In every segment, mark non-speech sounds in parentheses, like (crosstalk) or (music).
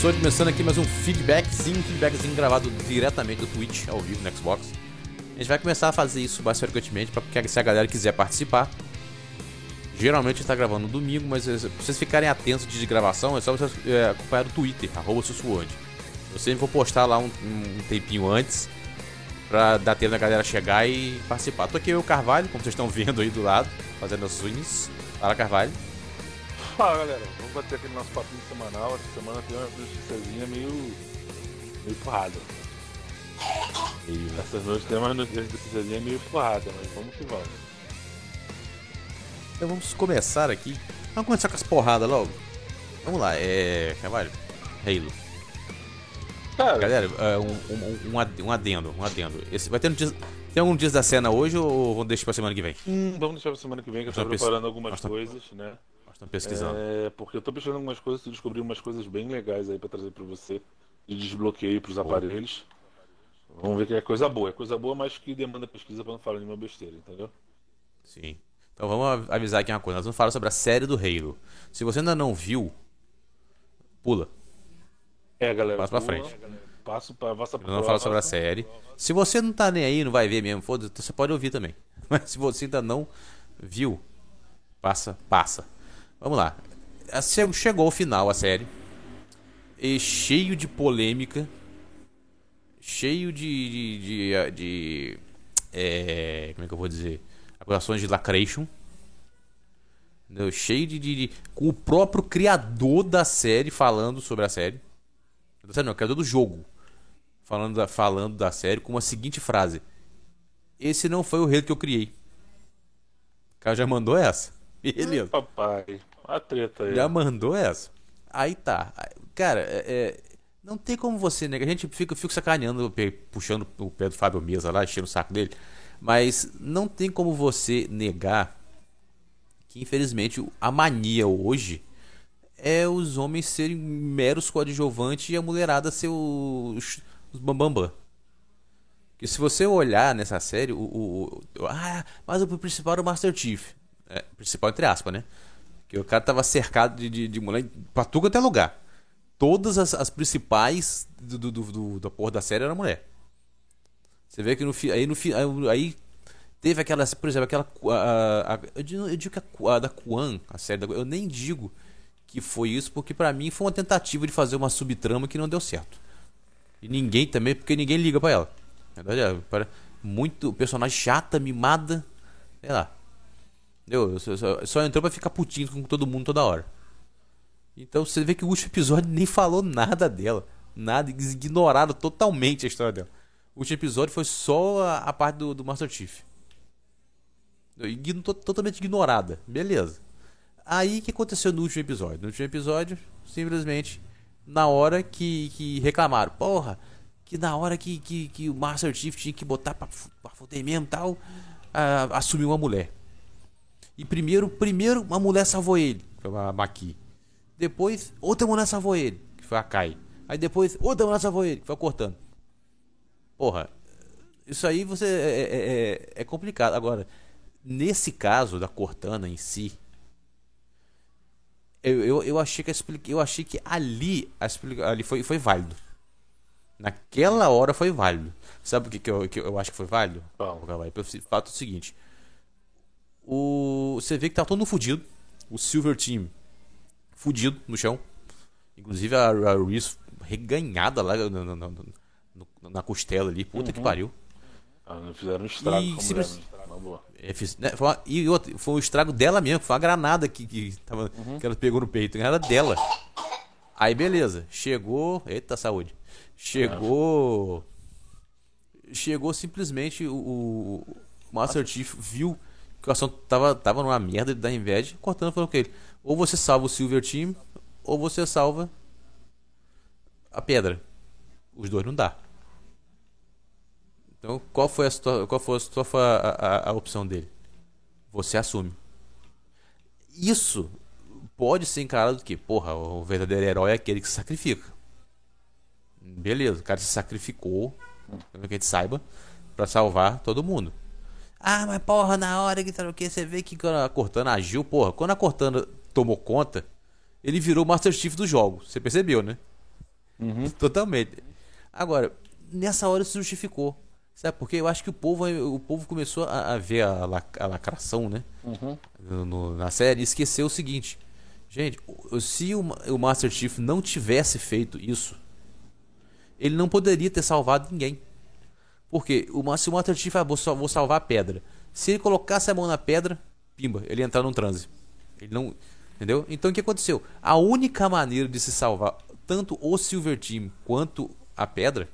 Sou começando aqui mais um feedbackzinho, feedbackzinho gravado diretamente do Twitch, ao vivo no Xbox. A gente vai começar a fazer isso mais frequentemente, para se a galera quiser participar. Geralmente está gravando no domingo, mas se vocês ficarem atentos de gravação, é só vocês é, acompanhar no Twitter, arroba. Eu sempre vou postar lá um, um tempinho antes, pra dar tempo da galera chegar e participar. Tô aqui eu, Carvalho, como vocês estão vendo aí do lado, fazendo as unhas. Fala, Carvalho. Fala galera, vamos bater aquele nosso papinho semanal. Essa semana tem uma noticiazinha meio. meio porrada. E essas noites tem uma noticiazinha meio porrada, mas vamos que vamos. Então vamos começar aqui. Vamos começar com as porradas logo. Vamos lá, é. Carvalho, Halo. Cara, galera, uh, um, um, um, adendo, um adendo. Esse, vai ter um dia, tem algum dia da cena hoje ou vamos deixar pra semana que vem? Hum, vamos deixar pra semana que vem, que eu tô preparando algumas coisas, né? Estão pesquisando. É, porque eu tô pesquisando algumas coisas e descobri umas coisas bem legais aí pra trazer pra você. De desbloqueio pros aparelhos. Vamos ver que é coisa boa. É coisa boa, mas que demanda pesquisa pra não falar nenhuma besteira, entendeu? Sim. Então vamos avisar aqui uma coisa. Nós vamos falar sobre a série do Halo. Se você ainda não viu, pula. É, galera. Passa pra frente. Passo pra, passa pra Não sobre a série. Se você não tá nem aí, não vai ver mesmo, foda você pode ouvir também. (laughs) Mas se você ainda não viu, passa, passa. Vamos lá. Chegou ao final a série. E cheio de polêmica. Cheio de. de, de, de é, como é que eu vou dizer? Acusações de lacration. Cheio de, de, Com o próprio criador da série falando sobre a série. Não, o criador do jogo. Falando da, falando da série com a seguinte frase: Esse não foi o rei que eu criei. O cara já mandou essa. Beleza. papai, a treta aí. Já mandou essa. Aí tá. Cara, é, é, não tem como você negar. A gente fica, fica sacaneando, puxando o pé do Fábio Mesa lá, enchendo o saco dele. Mas não tem como você negar que, infelizmente, a mania hoje é os homens serem meros coadjuvantes e a mulherada ser os, os bambambam. Que se você olhar nessa série, o, o, o ah, mas o principal era o Master Chief. É, principal entre aspas, né? Que o cara tava cercado de, de, de mulher pra tudo até lugar. Todas as, as principais do, do, do, da porra da série eram mulher. Você vê que no aí no aí teve aquela, por exemplo, aquela a, a, eu, digo, eu digo que a, a da Kuan, a série da, eu nem digo que foi isso porque para mim foi uma tentativa de fazer uma subtrama que não deu certo. E ninguém também, porque ninguém liga para ela. Na verdade, é, muito personagem chata, mimada, sei lá. Entendeu? Só, só, só entrou pra ficar putinho com todo mundo toda hora. Então você vê que o último episódio nem falou nada dela. Nada, ignoraram totalmente a história dela. O último episódio foi só a, a parte do, do Master Chief. Igno, totalmente ignorada. Beleza. Aí que aconteceu no último episódio? No último episódio, simplesmente, na hora que, que reclamaram, porra, que na hora que, que, que o Master Chief tinha que botar pra, pra foder mesmo tal, assumiu uma mulher. E primeiro, primeiro uma mulher salvou ele, foi a Maki. Depois, outra mulher salvou ele, que foi a Kai. Aí depois, outra mulher salvou ele, que foi cortando. Porra, isso aí você é, é, é, é complicado. Agora, nesse caso da Cortana em si, eu, eu, eu achei que eu achei que ali, ali foi, foi válido. Naquela hora foi válido. Sabe o que, que, eu, que eu acho que foi válido? Bom. Pelo fato é o seguinte: o, você vê que tá todo mundo fudido. O Silver Team fudido no chão. Inclusive a, a Reese reganhada lá na, na, na, na costela ali. Puta uhum. que pariu. Ah, não fizeram um estrago e, como mulher, é, fiz, né, foi uma, e outro, foi um estrago dela mesmo. Foi uma granada que, que, tava, uhum. que ela pegou no peito. Era dela. Aí beleza. Chegou. Eita saúde. Chegou. Chegou simplesmente o, o Master Chief viu que o assunto tava, tava numa merda da inveja, cortando falando com ele. Ou você salva o Silver Team, ou você salva a pedra. Os dois não dá. Então, qual foi a, qual foi a, foi a, a, a opção dele? Você assume. Isso pode ser encarado que, porra, o verdadeiro herói é aquele que se sacrifica. Beleza, o cara se sacrificou, que a gente saiba, para salvar todo mundo. Ah, mas porra, na hora que tá o que você vê que a Cortana agiu, porra, quando a Cortana tomou conta, ele virou o Master Chief do jogo. Você percebeu, né? Uhum. Totalmente. Agora, nessa hora se justificou. Sabe? Porque eu acho que o povo, o povo começou a, a ver a, lac- a lacração, né? Uhum. no- na série e esqueceu o seguinte. Gente, se o, o Master Chief não tivesse feito isso, ele não poderia ter salvado ninguém. Porque o, Ma- se o Master Chief, ah, vou, vou salvar a pedra. Se ele colocasse a mão na pedra, pimba, ele ia entrar num transe. Ele não. Entendeu? Então o que aconteceu? A única maneira de se salvar tanto o Silver Team quanto a pedra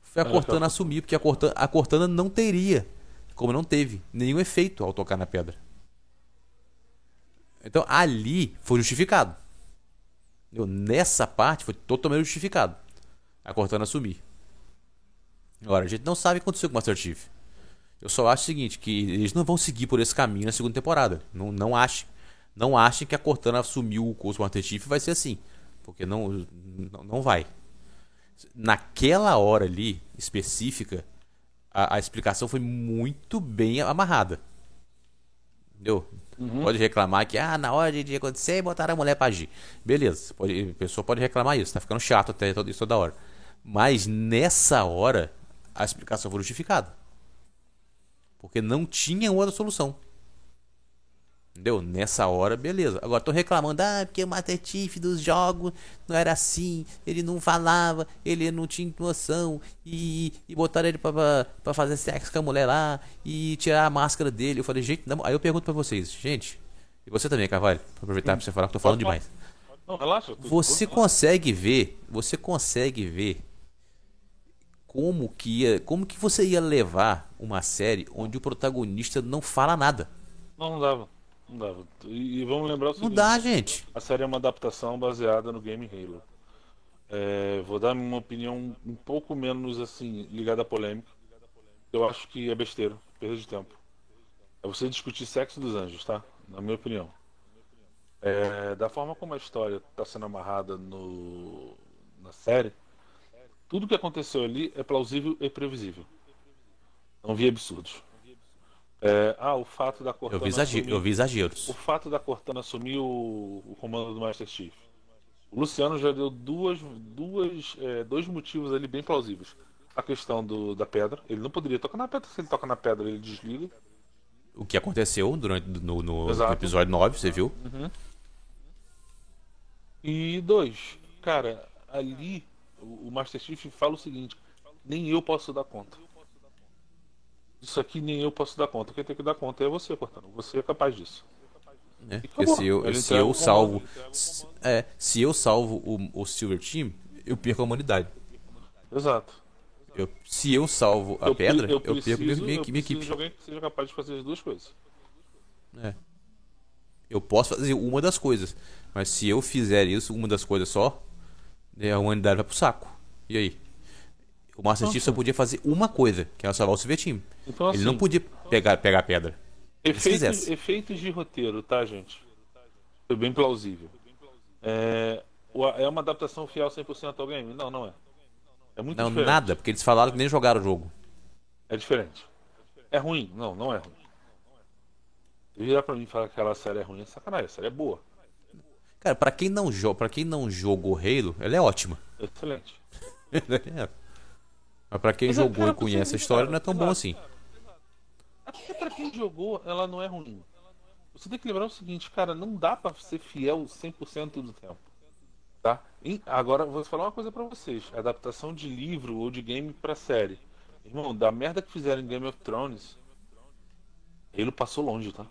foi a Cortana assumir, porque a Cortana, a Cortana não teria, como não teve, nenhum efeito ao tocar na pedra. Então ali foi justificado. Nessa parte foi totalmente justificado. A Cortana assumir. Agora, a gente não sabe o que aconteceu com o Master Chief. Eu só acho o seguinte, que eles não vão seguir por esse caminho na segunda temporada. Não, não achem. Não achem que a Cortana assumiu o curso do Master Chief e vai ser assim. Porque não, não, não vai. Naquela hora ali, específica, a, a explicação foi muito bem amarrada. Entendeu? Pode reclamar que, ah, na hora de, de acontecer, botaram a mulher pra agir. Beleza, pode, a pessoa pode reclamar isso, tá ficando chato até isso toda hora. Mas nessa hora, a explicação foi justificada. Porque não tinha outra solução. Entendeu? Nessa hora, beleza. Agora estão reclamando, ah, porque o Master Chief dos jogos não era assim, ele não falava, ele não tinha noção, e, e botaram ele pra, pra, pra fazer sexo com a mulher lá, e tirar a máscara dele. Eu falei, gente, não. aí eu pergunto pra vocês, gente, e você também, Carvalho, pra aproveitar pra você falar que eu tô falando demais. Não, relaxa. Você consegue ver, você consegue ver como que ia, como que você ia levar uma série onde o protagonista não fala nada? Não, não dava. Não dava. E, e vamos lembrar o Não seguinte. dá, gente. A série é uma adaptação baseada no game Halo. É, vou dar uma opinião um pouco menos assim ligada à polêmica. Eu acho que é besteira, perda de tempo. É você discutir sexo dos anjos, tá? Na minha opinião. É, da forma como a história está sendo amarrada no, na série, tudo que aconteceu ali é plausível e previsível. Não vi absurdos. É, ah, o fato da Eu Cortana vi, exager, assumir- eu vi exageros. o fato da Cortana assumir o, o comando do Master Chief. O Luciano já deu duas, duas, é, dois motivos ali bem plausíveis. A questão do, da pedra. Ele não poderia tocar na pedra. Se ele toca na pedra, ele desliga. O que aconteceu durante no, no Exato. episódio 9, você viu? E dois, cara, ali o, Master Chief fala o seguinte: nem eu posso dar conta. Isso aqui nem eu posso dar conta. Quem tem que dar conta é você, Cortana. Você é capaz disso. Né? Porque se eu, Ele se eu o salvo. comando. se- É, se eu salvo o, o Silver Team, eu perco a humanidade. Exato. Eu- se eu salvo a Eu pedra, eu, preciso, perco minha, minha, eu minha preciso equipe. de alguém que seja capaz de fazer as duas coisas. É. Eu posso fazer uma das coisas, mas se eu fizer isso, uma das coisas só, né, a humanidade vai pro saco. E aí? O Master Chief só podia fazer uma coisa, que era salvar o Silver Team. Então, Ele não assim, podia pegar, pegar pedra. Efeitos, efeitos de roteiro, tá, gente? Foi bem plausível. É, é uma adaptação fiel 100% ao game? Não, não é. É muito Não, diferente. nada, porque eles falaram que nem jogaram o jogo. É diferente. É ruim? Não, não é ruim. Virar pra mim e falar que aquela série é ruim é sacanagem. A série é boa. Cara, pra quem não joga, para quem não jogou Halo, ela é ótima. Excelente. (laughs) Mas pra quem Mas é, jogou cara, e conhece a história, não é tão bom assim. Até pra quem jogou, ela não é ruim. Você tem que lembrar o seguinte, cara, não dá pra ser fiel 100% do tempo. Tá? E agora, vou falar uma coisa pra vocês. Adaptação de livro ou de game pra série. Irmão, da merda que fizeram em Game of Thrones, ele passou longe, tá?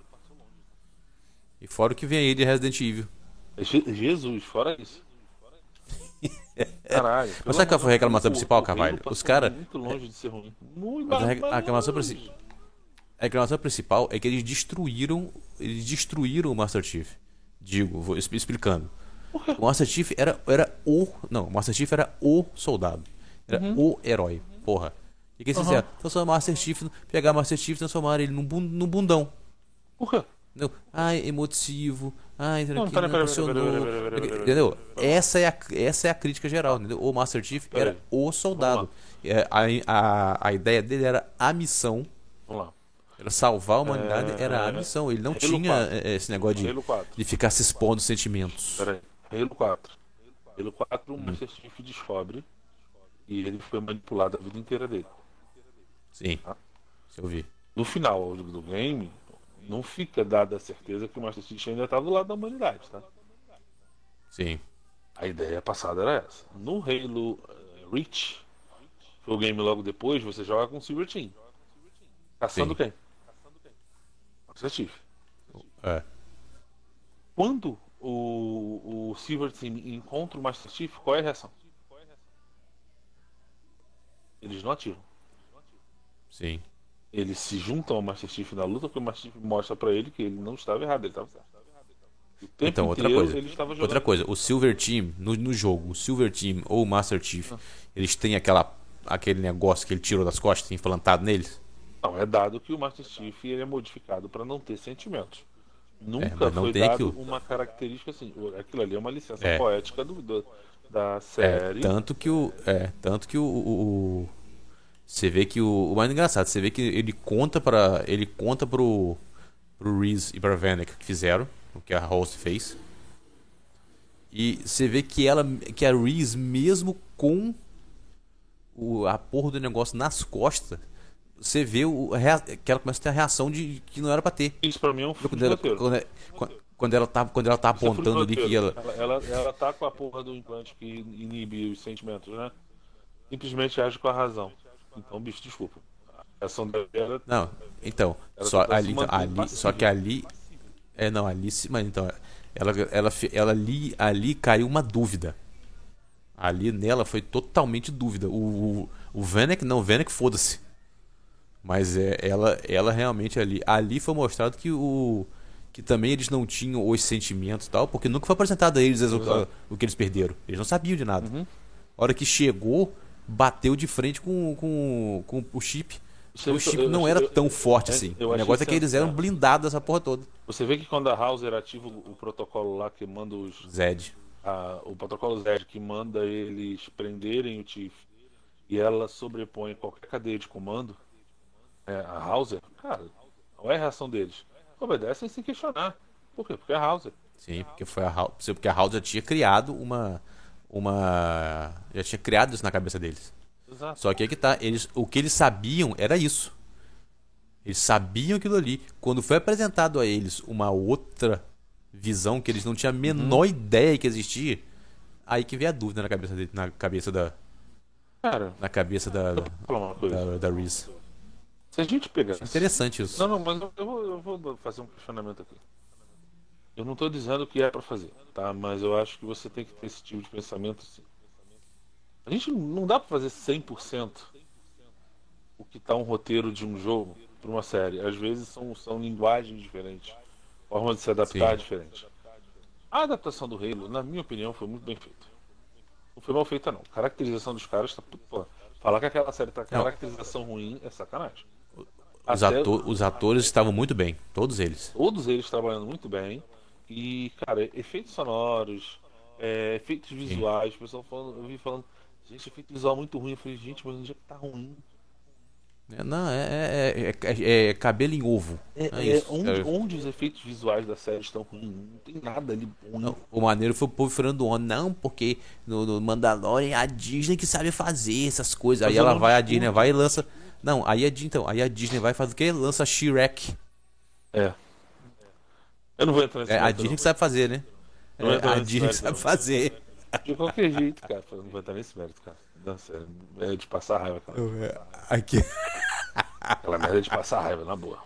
E fora o que vem aí de Resident Evil. Je- Jesus, fora isso. (laughs) Caralho. Mas sabe qual foi a reclamação O- principal, Carvalho? Halo Os passou cara- Muito longe de ser ruim. Muito Mas a re- mas a reclamação longe. princi- A reclamação principal é que eles destruíram. Eles destruíram o Master Chief. Digo, vou expl- explicando. O Master Chief era, era o. Não, o Master Chief era o soldado. Era Uhum. o herói. Porra. O que, que eles fizeram? Transformar o Master Chief. Pegar o Master Chief e transformar ele num, bun- num bundão. Por Entendeu? Ai, emotivo. Ai, Não, que pera, não pera, pera, Entendeu? Essa é, a, essa é a crítica geral. Entendeu? O Master Chief Pera era aí. o soldado. É, A, a, a ideia dele era a missão. Vamos lá. Era salvar a humanidade, É, era a é, missão. Ele não Halo tinha 4. é, esse negócio de, Halo 4. de ficar se expondo sentimentos. Pera aí. Halo 4. Halo 4, o Master Chief descobre e ele foi manipulado a vida inteira dele. Sim. Ah. Eu vi. No final do, game, não fica dada a certeza que o Master Chief ainda tá do lado da humanidade, tá? Sim. A ideia passada era essa. No Halo uh, Reach, foi o game logo depois, você joga com o Silver Team. Caçando Sim. quem? Master Chief. É. Quando o, o Silver Team encontra o Master Chief, qual é a reação? Eles não atiram. Sim. Eles se juntam ao Master Chief na luta, porque o Master Chief mostra para ele que ele não estava errado, ele estava certo. Então, outra coisa. Outra coisa, o Silver Team, no, no jogo, o Silver Team ou o Master Chief, ah. eles têm aquela, aquele negócio que ele tirou das costas implantado neles? Não, é dado que o Master Chief ele é modificado para não ter sentimentos. Nunca é, foi dado uma característica assim. Aquilo ali é uma licença é. poética do, do, da é, série. É, tanto que o. É, tanto que o, o, o você vê que o, o mais engraçado, você vê que ele conta para ele conta pro pro Reese e pra Vanek que fizeram, o que a Rose fez. E você vê que ela que a Reese mesmo com o, a porra do negócio nas costas, você vê o, que ela começa a ter a reação de que não era pra ter. Isso pra mim é um quando, ela, quando, é, quando, ela tá, quando ela tá Isso é apontando é ali que ela... ela... ela. Ela tá com a porra do implante que inibe os sentimentos, né? Simplesmente age com a razão. Então, bicho, desculpa. A ação dela. Não, então. Só, ali, então, ali, só que ali. É, não, ali. Mas então. Ela, ela, ela ali, ali caiu uma dúvida. Ali nela foi totalmente dúvida. O, o, o Vanek, não, o Vanek foda-se. Mas é, ela, ela realmente ali. Ali foi mostrado que o. Que também eles não tinham os sentimentos e tal, porque nunca foi apresentado a eles o, o, que eles perderam. Eles não sabiam de nada. Uhum. A hora que chegou, bateu de frente com, com, com o chip. Você o chip eu, não era tão forte é, assim. O negócio é que eles eram blindados essa porra toda. Você vê que quando a Hauser ativa o protocolo lá que manda os. Zed. A, o protocolo Zed que manda eles prenderem o Tiff e ela sobrepõe qualquer cadeia de comando, é, a Hauser, cara, qual é a reação deles? Obedecem sem questionar. Por quê? Porque é a Hauser. Sim, porque foi a Hauser, porque a Hauser tinha criado uma uma. Já tinha criado isso na cabeça deles. Exato. Só que é que tá, eles, o que eles sabiam era isso. Eles sabiam aquilo ali. Quando foi apresentado a eles uma outra visão que eles não tinham a menor uhum. ideia que existia, aí que veio a dúvida na cabeça dele, na cabeça da. Cara, na cabeça da. Da, da, da Reese. Se a gente pegar. Interessante isso. Não, não, mas eu vou, eu vou fazer um questionamento aqui. Eu não estou dizendo que é para fazer, tá? Mas eu acho que você tem que ter esse tipo de pensamento sim. A gente não dá para fazer 100% o que está um roteiro de um jogo para uma série. Às vezes são, são linguagens diferentes, formas de se adaptar sim. diferentes. A adaptação do Halo, na minha opinião, foi muito bem feita. Não foi mal feita não. A caracterização dos caras tá pô, falar que aquela série tá caracterização não. ruim é sacanagem. Os, ator, os atores estavam muito bem, todos eles. Todos eles trabalhando muito bem. E, cara, efeitos sonoros, é, efeitos visuais, o pessoal falando, eu vi falando, gente, efeito visual muito ruim. Eu falei, gente, mas onde é que tá ruim? É, não, é, é, é, é, cabelo em ovo. É, onde, onde, os efeitos visuais da série estão ruins? Não tem nada ali. Não, o maneiro foi o povo falando onda. Não, porque no, Mandalorian é a Disney que sabe fazer essas coisas. Aí ela vai, a Disney vai e lança. Não, aí a, então, aí a Disney vai fazer o quê? Lança Shrek. É. Eu não vou entrar nesse é, A Disney que sabe fazer, né? É, a Disney que sabe fazer. De qualquer jeito, cara. Não vou entrar nesse mérito, cara. Sério. É de passar raiva, cara. É, aqui. Aquela merda de passar raiva, na boa.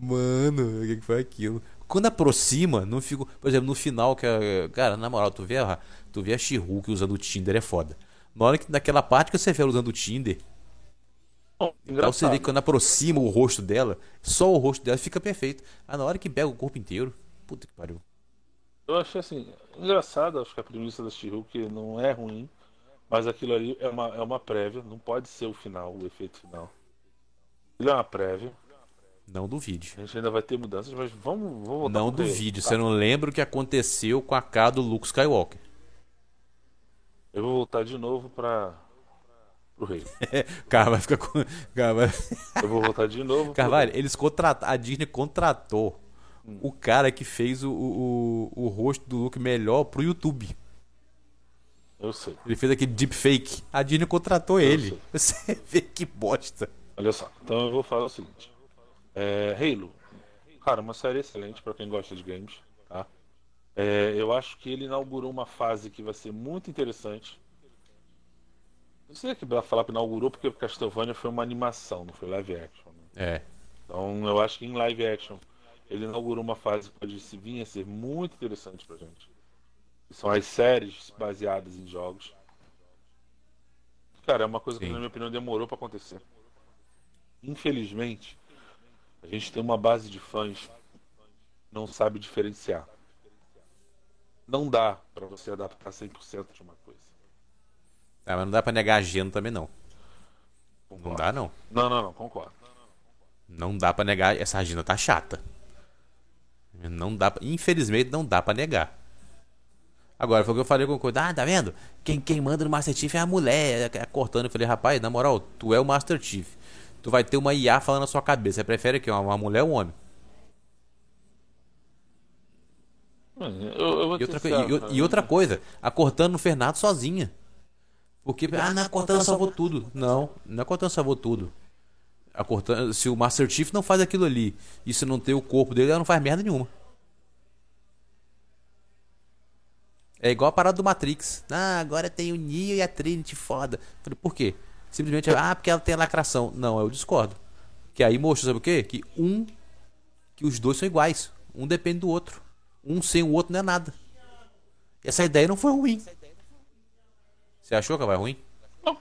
Mano, o que foi aquilo? Quando aproxima, não fico. Por exemplo, no final, que a, Cara, na moral, tu vê a, tu vê a she usando o Tinder é foda. Na hora que naquela parte que você vê ela usando o Tinder. Oh, então você vê que quando aproxima o rosto dela, só o rosto dela fica perfeito. Ah, na hora que pega o corpo inteiro, puta que pariu. Eu achei assim, engraçado, acho que a premissa da she que não é ruim, mas aquilo ali é uma, é uma prévia, não pode ser o final, o efeito final. Ele é uma prévia. Não duvide. A gente ainda vai ter mudanças, mas vamos, vamos voltar Não duvide, você não lembra o que aconteceu com a K do Luke Skywalker. Eu vou voltar de novo para pro rei. (laughs) cara vai ficar com. Cara vai... Eu vou voltar de novo. (laughs) Carvalho, eles contrataram. A Disney contratou hum. o cara que fez o, o, o rosto do Luke melhor pro YouTube. Eu sei. Ele fez aquele deepfake. A Disney contratou Eu ele. (laughs) Você vê que bosta. Olha só, então eu vou falar o seguinte. É, Halo, cara, uma série excelente pra quem gosta de games, tá? É, eu acho que ele inaugurou uma fase que vai ser muito interessante. Não sei que falar que inaugurou porque Castlevania foi uma animação, não foi live action. né? É. Então eu acho que em live action ele inaugurou uma fase que pode se vir a ser muito interessante pra gente. Que são as séries baseadas em jogos. Cara, é uma coisa que Sim. na minha opinião demorou pra acontecer. Infelizmente, a gente tem uma base de fãs que não sabe diferenciar. Não dá pra você adaptar 100% de uma coisa. Ah, mas não dá pra negar a agenda também, não. Não Concordo. dá, não. Não, não, não, concordo. Não dá pra negar. Essa agenda tá chata. Não dá. Infelizmente, não dá pra negar. Agora, foi o que eu falei com o coisa. Ah, tá vendo? Quem, quem manda no Master Chief é a mulher. é- é cortando. Eu falei, rapaz, na moral, tu é o Master Chief. Tu vai ter uma IA falando na sua cabeça. Você prefere que uma, uma mulher ou um homem? Eu, eu E outra, sincero, e- e outra coisa, a Cortana não fez nada sozinha. Porque, ah, não, a Cortana salvou tudo. Não, não é a Cortana salvou tudo. A Cortana, se o Master Chief não faz aquilo ali, e se não tem o corpo dele, ela não faz merda nenhuma. É igual a parada do Matrix. Ah, agora tem o Neo e a Trinity foda. Falei, por quê? Simplesmente, ah, porque ela tem a lacração. Não, eu discordo. Que aí mostra, sabe o quê? Que um. Que os dois são iguais. Um depende do outro. Um sem o outro não é nada. Essa ideia não foi ruim. Você achou que vai ruim? Não.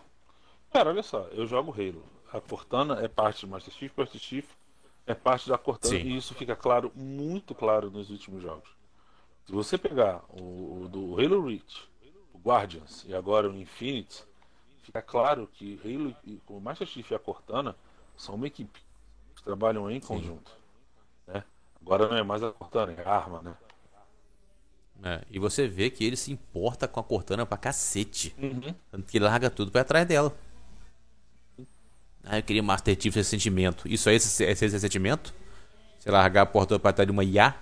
Cara, olha só, eu jogo Halo. A Cortana é parte do Master Chief, Master Chief é parte da Cortana Sim. e isso fica claro, muito claro nos últimos jogos. Se você pegar o, o do Halo Reach, o Guardians e agora o Infinite, fica claro que Halo e o Master Chief e a Cortana são uma equipe. Eles trabalham em conjunto. Né? Agora não é mais a Cortana, é a arma, né? É, e você vê que ele se importa com a Cortana pra cacete. Uhum. Tanto que larga tudo pra ir atrás dela. Ah, eu queria Master Chief esse sentimento. Isso aí, esse, esse, esse sentimento? Você largar a porta pra trás de uma IA?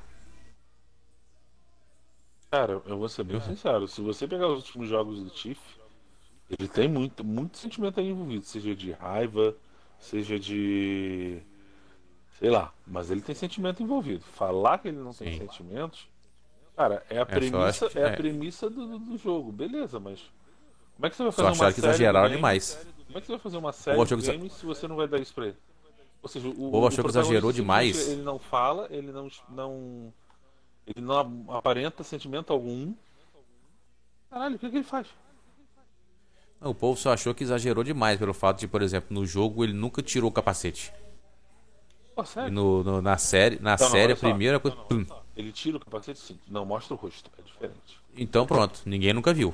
Cara, eu vou ser bem sincero. Se você pegar os últimos jogos do Tiff, ele tem muito, muito sentimento aí envolvido, seja de raiva, seja de. sei lá, mas ele tem sentimento envolvido. Falar que ele não tem Sim. sentimentos, cara, é a só premissa, que- é a é. premissa do, do- jogo, beleza, mas. Como é que você vai Só fazer uma acharam que série de exageraram demais. Como é que você vai fazer uma série de games se você não vai dar isso pra ele? Ou seja, o, povo o achou que exagerou demais. Ele não fala, ele não, não. Ele não aparenta sentimento algum. Caralho, o que, que ele faz? Não, o povo só achou que exagerou demais pelo fato de, por exemplo, no jogo ele nunca tirou o capacete. Pô, E sério? no, no- na série, na Não, não, série olha a primeira coisa. Não, não. Ele tira o capacete sim, não mostra o rosto, é diferente. Então pronto, ninguém nunca viu.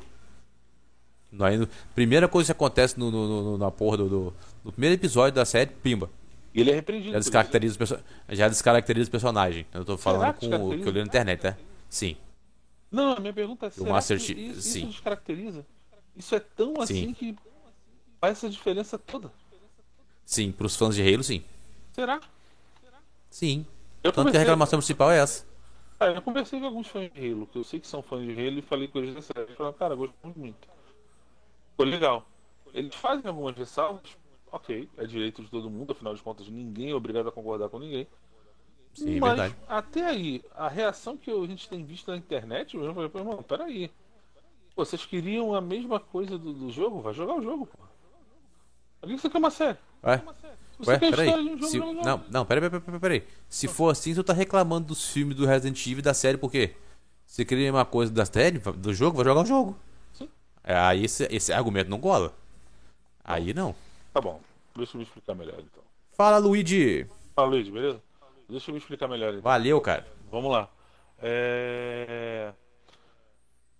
No- primeira coisa que acontece no, no, no- na porra do, do, no primeiro episódio da série, pimba. E ele é repreendido. Já descaracteriza, o perso- já descaracteriza o personagem. Eu tô falando com o que eu li na internet, tá? Sim. Não, a minha pergunta é: será Master que Chief- isso, sim. descaracteriza? Isso é tão assim Sim. que faz essa diferença toda? Sim, pros fãs de Halo, sim. Será? Sim. Eu Tanto que a reclamação principal é essa. Ah, eu conversei com alguns fãs de Halo, que eu sei que são fãs de Halo, e falei com eles série. Eles falaram, cara, gostamos muito. Ficou legal. Eles fazem algumas ressalvas, ok, é direito de todo mundo, afinal de contas, ninguém é obrigado a concordar com ninguém. Sim, Mas verdade. até aí, a reação que a gente tem visto na internet, eu falei, pô, irmão, peraí. Vocês queriam a mesma coisa do, do jogo? Vai jogar o jogo, pô. Por que você quer uma série? Ué? Você Ué, quer a peraí. um jogo, Se- joga o jogo. Não, não, peraí, peraí, peraí, peraí. Se for assim, tu tá reclamando dos filmes do Resident Evil e da série, por quê? Você queria a mesma coisa da série, do jogo, vai jogar o jogo. Sim. É, aí esse, esse argumento não cola. Aí não. Tá bom, deixa eu me explicar melhor então. Fala, Luigi. Fala, Luiz, beleza? Deixa eu me explicar melhor então. Valeu, cara. Vamos lá. É,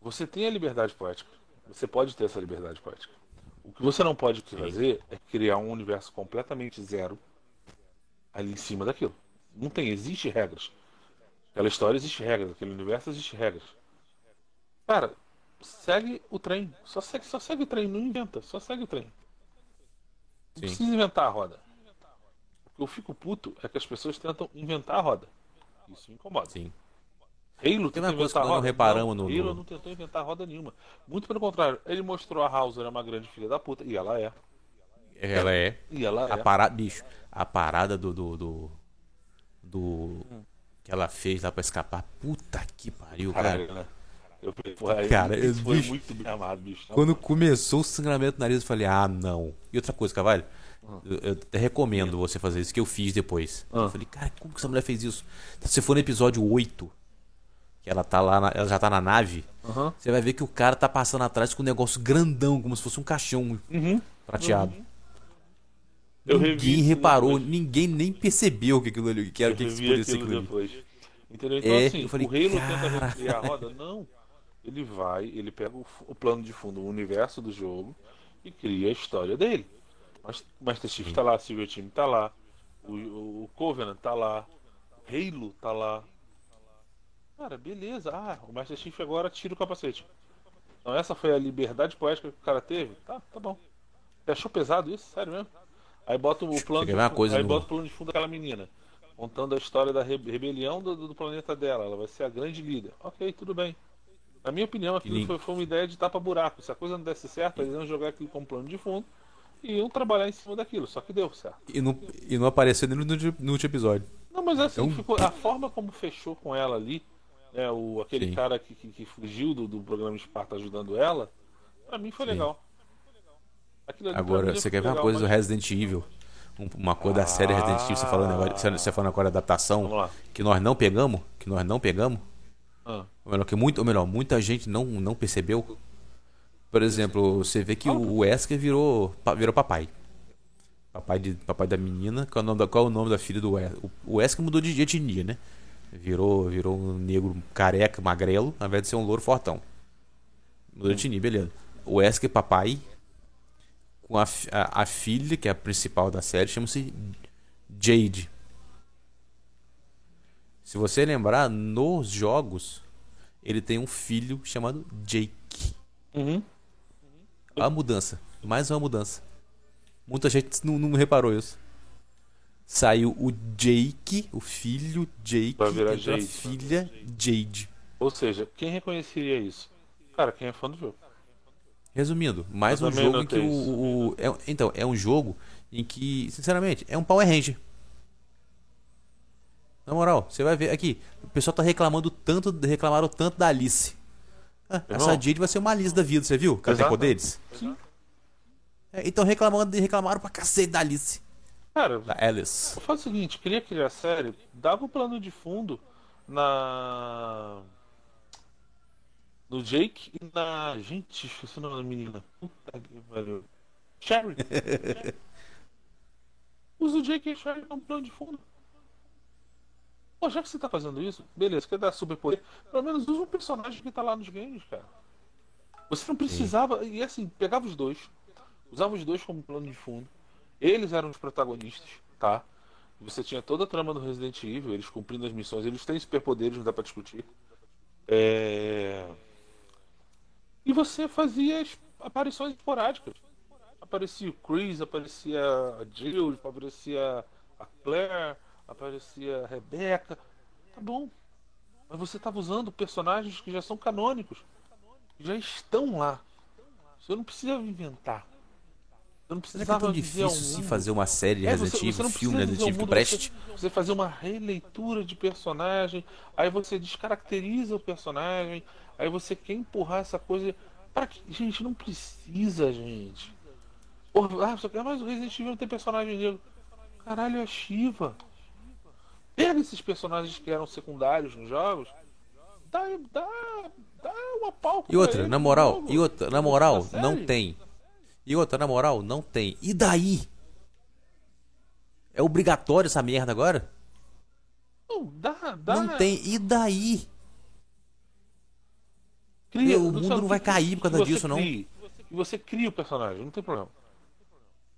Você tem a liberdade poética. Você pode ter essa liberdade poética. O que você não pode fazer é criar um universo completamente zero ali em cima daquilo. Não tem, existe regras. Aquela história existe regras, aquele universo existe regras. Cara, segue o trem. Só segue, só segue o trem, não inventa, só segue o trem. Não Sim. precisa inventar a roda. O que eu fico puto é que as pessoas tentam inventar a roda. Isso me incomoda. Sim. Halo Tem tentou inventar não roda? reparamos não, no- Halo não tentou inventar roda nenhuma. Muito pelo contrário, ele mostrou a Hauser é uma grande filha da puta, e ela é. Ela é. E ela A é. parada, bicho, a parada do. do, do, do- que ela fez lá pra escapar. Puta que pariu, cara. Caralho, né? Eu falei, porra, Cara, eu- foi bicho, muito bem amado, bicho. Quando começou o sangramento no nariz, eu falei, ah, não. E outra coisa, Cavalho, Ah. eu, eu até recomendo você fazer isso, que eu fiz depois. Ah. Eu falei, cara, como que essa mulher fez isso? Se você for no episódio 8, que ela tá lá, na- ela já tá na nave, Aham. você vai ver que o cara tá passando atrás com um negócio grandão, como se fosse um caixão Uhum. prateado. Revi ninguém reparou, depois. ninguém nem percebeu que aquilo ali, que era Eu que revi poderia ser aquilo ali. depois. Entendeu? Então, É, assim, eu falei, o Halo cara. tenta recriar a roda? Não. Ele vai, ele pega o, o plano de fundo, o universo do jogo e cria a história dele. Mas o Master Chief tá lá, Silver Team tá lá, o, o Covenant tá lá, Halo tá lá. Cara, beleza. Ah, o Master Chief agora tira o capacete. Então essa foi a liberdade poética que o cara teve? Tá, tá bom. Você achou pesado isso? Sério mesmo? Aí bota o plano, de, coisa aí no- bota o plano de fundo daquela menina, contando a história da re- rebelião do, do planeta dela. Ela vai ser a grande líder. Ok, tudo bem. Na minha opinião, aquilo foi, foi uma ideia de tapa-buraco. Se a coisa não desse certo, eles iam jogar aquilo como plano de fundo e iam trabalhar em cima daquilo. Só que deu certo. E não, e não apareceu nem no, no último episódio. Não, mas assim, Então- ficou, a forma como fechou com ela ali, né, o, aquele Sim. cara que, que, que fugiu do, do programa Esparta ajudando ela, pra mim foi Sim. legal. Agora, mim você quer ver uma coisa do Resident Evil? Um- uma coisa da série Resident Evil, você falando agora, você- você falando agora da adaptação, que nós não pegamos, que nós não pegamos, Ah, ou melhor, que muito, ou melhor, muita gente não, não percebeu. Por exemplo, você vê que o Wesker virou, virou papai. Papai, de, papai da menina, qual é o nome da, qual é o nome da filha do Wesker? O Wesker mudou de etnia, né? Virou, virou um negro careca, magrelo, ao invés de ser um louro fortão. Mudou de etnia, beleza. O Wesker papai, com a, a, a filha, que é a principal da série, chama-se Jade. Se você lembrar, nos jogos, ele tem um filho chamado Jake. uhum. A mudança. Mais uma mudança. Muita gente não, não reparou isso. Saiu o Jake, o filho Jake, Vai virar entrou a Jade. filha Jade. Ou seja, quem reconheceria isso? Cara, quem é fã do jogo. Resumindo, mais Eu um jogo em que o- o- é- então, é um jogo em que, sinceramente, é um Power Ranger. Na moral, você vai ver aqui, o pessoal tá reclamando tanto, reclamaram tanto da Alice. Ah, essa Jade vai ser uma Alice da vida, você viu? Que ela tem poderes. Sim. É, então reclamando, reclamaram pra cacete da Alice. Cara, Da Alice. faço o seguinte, queria criar série, dava o plano de fundo na. No Jake e na. Gente, esqueci o nome da menina. Puta que pariu. Sherry. (laughs) Usa o Jake e a Sherry como plano de fundo. Pô, já que você tá fazendo isso, beleza, quer dar superpoder, pelo menos usa um personagem que tá lá nos games, cara. Você não precisava. E assim, pegava os dois, usava os dois como plano de fundo. Eles eram os protagonistas, tá? Você tinha toda a trama do Resident Evil, eles cumprindo as missões, eles têm superpoderes, não dá pra discutir. É... E você fazia as aparições esporádicas. Aparecia o Chris, aparecia a Jill, aparecia a Claire, aparecia a Rebecca. Tá bom. Mas você estava usando personagens que já são canônicos. Que já estão lá. Você não precisa inventar. Você não que é precisava tão difícil se fazer uma série de É, Resident Evil, não filme Resident Evil que mundo, preste? Você, você fazer uma releitura de personagem, aí você descaracteriza o personagem, aí você quer empurrar essa coisa. Para que, gente, não precisa, gente. Porra, ah, só quer mais o Resident Evil não tem personagem negro. Caralho, é a Shiva. Pega esses personagens que eram secundários nos jogos, dá, dá, dá uma palco E outra, na moral, e outra, na moral, Na não tem. E outra, na moral, não tem. E daí? É obrigatório essa merda agora? Não, dá, dá. Não tem. E daí? Cria, O Luciano, mundo não vai cair por causa disso, não. E você cria o personagem, não tem problema.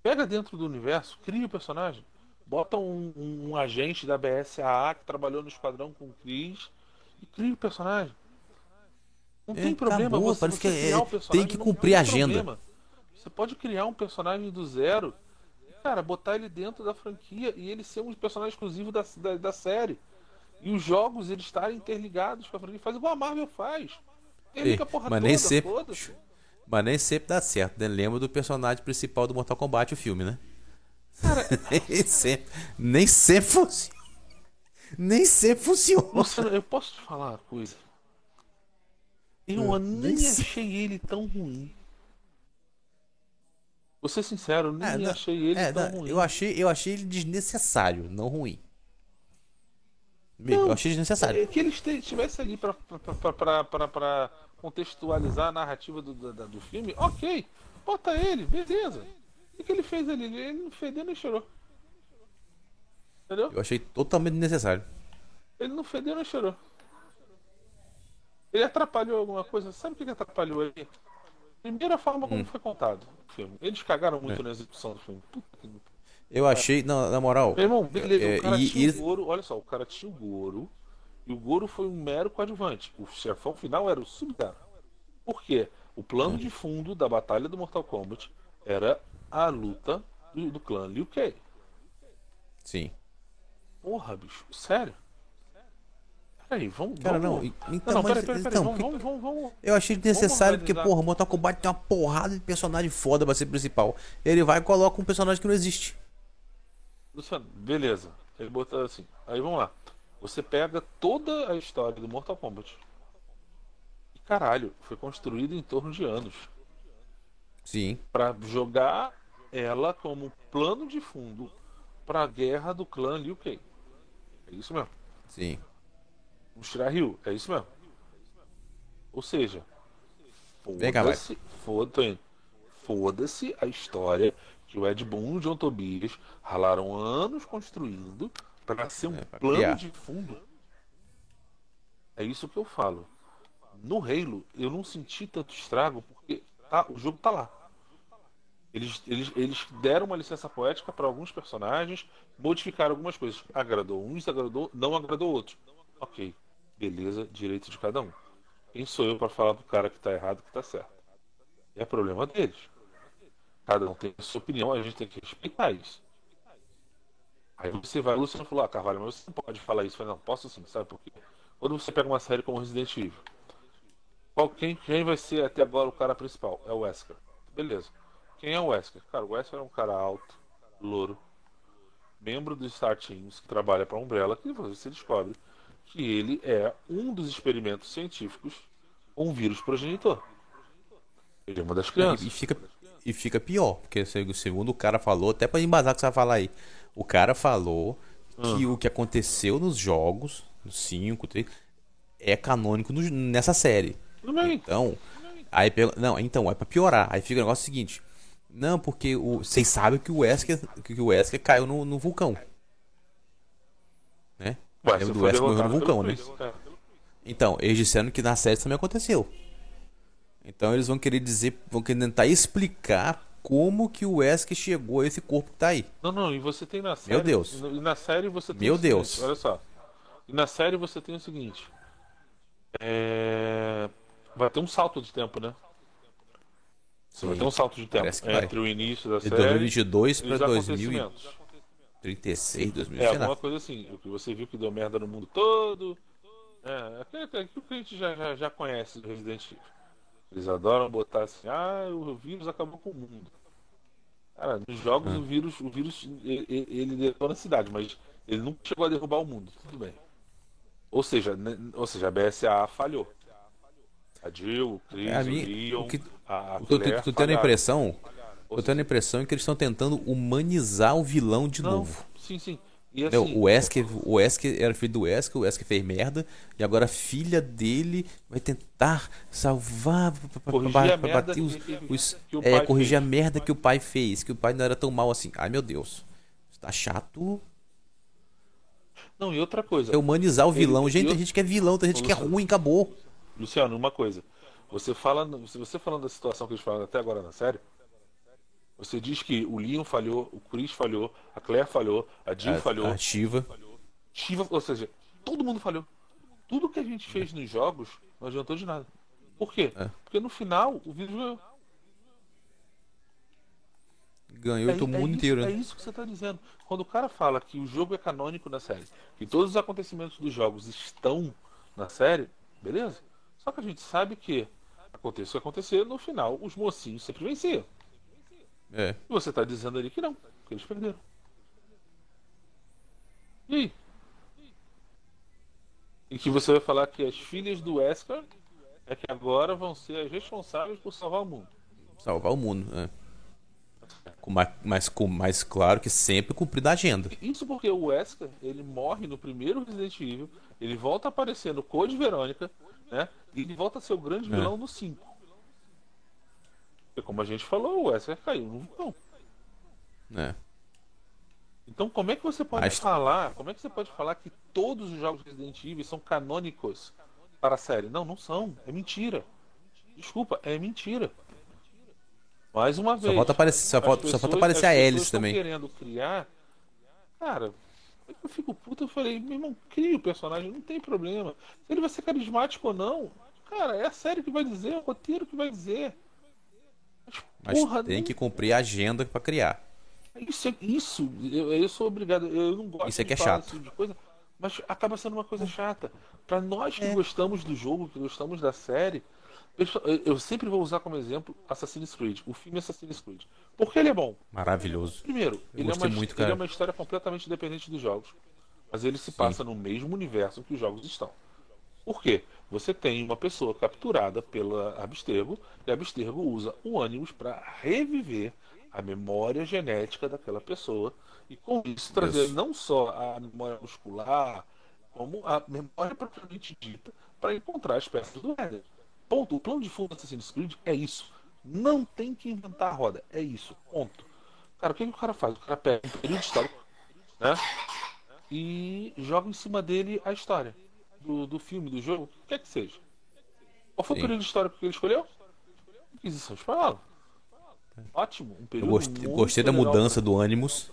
Pega dentro do universo, cria o personagem. Bota um, um- um agente da BSAA que trabalhou no esquadrão com o Chris e cria o personagem. Não É, tem problema acabou, você, parece você que é- o tem que cumprir a agenda. problema. Você pode criar um personagem do zero e, cara, botar ele dentro da franquia e ele ser um personagem exclusivo da, da, da série. E os jogos eles estarem interligados com a franquia. Faz igual a Marvel faz. Porra mas toda, nem sempre, mas nem sempre dá certo, né? Lembra do personagem principal do Mortal Kombat, o filme, né? (laughs) nem sempre, nem sempre funciona. Nem sempre funciona. Luciano, eu posso te falar uma coisa? Eu nem nem achei ele tão ruim. Vou ser sincero, eu nem É, não, achei ele é, tão não, ruim. eu achei, eu achei ele desnecessário, não ruim. Não, eu achei desnecessário. É que eles te- estivessem ali pra, pra, pra, pra, pra- pra contextualizar a narrativa do, do, do filme, ok. Bota ele, beleza. O que, ele fez ali? Ele não fedeu nem chorou. Entendeu? Eu achei totalmente desnecessário. Ele não fedeu nem chorou. Ele atrapalhou alguma coisa. Sabe o que atrapalhou aí? Primeiro a forma como foi contado o filme. Eles cagaram muito Hum. É. na execução do filme. Puta que... Meu Eu achei, não, na moral, irmão, beleza, É, o cara e- tinha e- o Goro. Olha só, o cara tinha o Goro. E o Goro foi um mero coadjuvante. O chefão final era o Sub-Zero. Por quê? O plano de fundo da batalha do Mortal Kombat era a luta do, do clã Liu Kang. sim. Porra, bicho, sério? Peraí, vamos. Cara, vamos... não, então, não, não, peraí, peraí, peraí, então, vamos, vamos, vamos. Eu achei desnecessário porque, porra, Mortal Kombat tem uma porrada de personagem foda pra ser principal. Ele vai e coloca um personagem que não existe. Luciano, beleza. Ele botou assim. Aí vamos lá. Você pega toda a história do Mortal Kombat. E caralho, foi construído em torno de anos. Sim. Pra jogar ela como plano de fundo pra guerra do clã Liu Kang. É isso mesmo. Sim. Um Shirahyu, é isso mesmo. Ou seja, foda-se, foda, foda-se a história que o Ed Boon e o John Tobias ralaram anos construindo para ser um É, plano criar. de fundo. É isso que eu falo. No Halo, eu não senti tanto estrago porque tá, o jogo tá lá. Eles, eles, eles deram uma licença poética para alguns personagens, modificaram algumas coisas. Agradou uns, agradou, não agradou outros. Ok, beleza, direito de cada um. Quem sou eu para falar pro cara que tá errado que tá certo? É problema deles. Cada um tem a sua opinião, a gente tem que respeitar isso. Aí você vai, o Luciano falou, ah, Carvalho, mas você não pode falar isso. Eu falei, não, posso sim, sabe por quê? Quando você pega uma série como Resident Evil, qual, quem, quem vai ser até agora o cara principal? É o Wesker. Beleza. Quem é o Wesker? Cara, o Wesker é um cara alto, louro, membro do Star Teams, que trabalha para a Umbrella, que você descobre que ele é um dos experimentos científicos com um vírus progenitor. Ele é uma das crianças. e fica, e fica pior, porque se- segundo o cara falou, até pra embasar o que você vai falar aí, o cara falou que o que aconteceu nos jogos, no 5, 3, é canônico no- nessa série. Tudo bem. Então, aí não, então, é pra piorar. Aí fica o negócio seguinte. Não, porque o, vocês sabem que o Wesker, que o Wesker caiu no, no vulcão. Né? Ué, do Wesker morreu no vulcão, né? Cara. Então, eles disseram que na série também aconteceu. Então eles vão querer dizer, vão querer tentar explicar como que o Wesker chegou a esse corpo que tá aí. Não, não, e você tem na série. Deus. E na série você tem Meu o seguinte, Deus. Olha só. E na série você tem o seguinte. É... Vai ter um salto de tempo, né? Você vai ter um salto de tempo que vai. entre o início da De série 2022 e pra os 2036, acontecimentos. 2000, É, alguma coisa assim. O que você viu que deu merda no mundo todo. É, aquilo aquilo que a gente já, já, já conhece do Resident Evil. Eles adoram botar assim, ah, o vírus acabou com o mundo. Cara, nos jogos Ah. o vírus, o vírus ele, ele detona a cidade, mas ele nunca chegou a derrubar o mundo. Tudo bem. Ou seja, né, ou seja, a BSA falhou. A Jill, o Chris, É, a o minha- Leon, o que- a, a Claire tô tendo a impressão, tô tendo a impressão que eles estão tentando humanizar o vilão de Não, novo. sim, sim. E assim, o Wesker, o Wesker era filho do Wesker, o Wesker fez merda, e agora a filha dele vai tentar salvar, Corrigir pra- a bater os, os- o é, pai corrigir a fez. merda que o pai fez, que o pai não era tão mal assim. Ai meu Deus, isso tá chato. não, e outra coisa. É humanizar o Ele- vilão. e Gente, tem eu- gente que é vilão, tem gente que é Luciano. ruim, acabou. Luciano, uma coisa. Você fala, se você falando da situação que eles falaram até agora na série, você diz que o Leon falhou, o Chris falhou, a Claire falhou, a Jill A- falhou, A Shiva. Shiva, ou seja, todo mundo falhou. Tudo que a gente fez nos jogos não adiantou de nada. Por quê? É. Porque no final o vírus ganhou. Ganhou É, o mundo é isso, inteiro. é né? isso que você está dizendo. Quando o cara fala que o jogo é canônico na série, que todos os acontecimentos dos jogos estão na série, beleza? Só que a gente sabe que aconteça o que acontecer, no final os mocinhos sempre venciam. É. E você está dizendo ali que não, que eles perderam. E aí? E que você vai falar que as filhas do Wesker é que agora vão ser as responsáveis por salvar o mundo. Salvar o mundo. É. Mas com mais claro que sempre cumprindo a agenda. Isso porque o Wesker, ele morre no primeiro Resident Evil, ele volta a aparecer no Code Verônica, né? E ele volta a ser o grande É. vilão no 5. Porque como a gente falou, o Wesker caiu no vulcão. É. Então como é que você pode Mas- falar, como é que você pode falar que todos os jogos Resident Evil são canônicos para a série? Não, não são. É mentira. Desculpa, é mentira. Mais uma vez. falta aparecer- só falta- só pessoas- falta aparecer a Alice também. querendo criar. Cara, eu fico puto, eu falei, meu irmão, cria o personagem, não tem problema. Se ele vai ser carismático ou não, cara, é a série que vai dizer, é o roteiro que vai dizer. Mas, Mas porra, tem não- que cumprir a agenda pra criar. isso, é- isso eu, eu sou obrigado, eu não gosto Isso é de que é falar chato. esse tipo de coisa, mas acaba sendo uma coisa chata. Pra nós que É. gostamos do jogo, que gostamos da série, eu sempre vou usar como exemplo Assassin's Creed, o filme Assassin's Creed. Porque ele é bom. Maravilhoso. Primeiro, ele é, uma, muito, ele é uma história completamente independente dos jogos. Mas ele se passa no mesmo universo que os jogos estão. Por quê? Você tem uma pessoa capturada pela Abstergo e a Abstergo usa o ânimos para reviver a memória genética daquela pessoa e com isso trazer Isso. não só a memória muscular, como a memória propriamente dita para encontrar as peças do Éder. Ponto. O plano de fundo do Assassin's Creed é isso. Não tem que inventar a roda. É isso. Ponto. Cara, o que, que o cara faz? O cara pega um período histórico, né? E joga em cima dele a história do, do filme, do jogo, o que quer que seja. Qual foi Sim. o período histórico que ele escolheu? Inquisição Espanhola. Ótimo. Um Eu período gostei, muito gostei da legal. mudança do ânimos.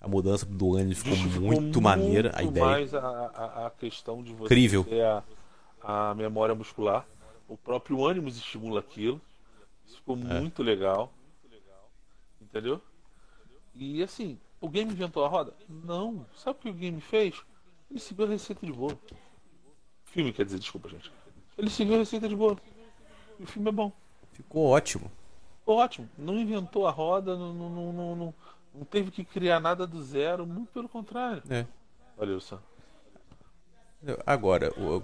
A mudança do ânimos ficou Justificou muito maneira a muito ideia. mais a, a, a questão de você Incrível. ter a, a memória muscular. O próprio ânimos estimula aquilo. Isso ficou É. muito legal. Entendeu? E assim, o game inventou a roda? Não. Sabe o que o game fez? Ele seguiu a receita de bolo. Filme, quer dizer, desculpa, gente. Ele seguiu a receita de bolo. E o filme é bom. Ficou ótimo. Ficou ótimo. Não inventou a roda, não, não, não, não, não- não teve que criar nada do zero. Muito pelo contrário. É. Valeu, Sam. Agora, o,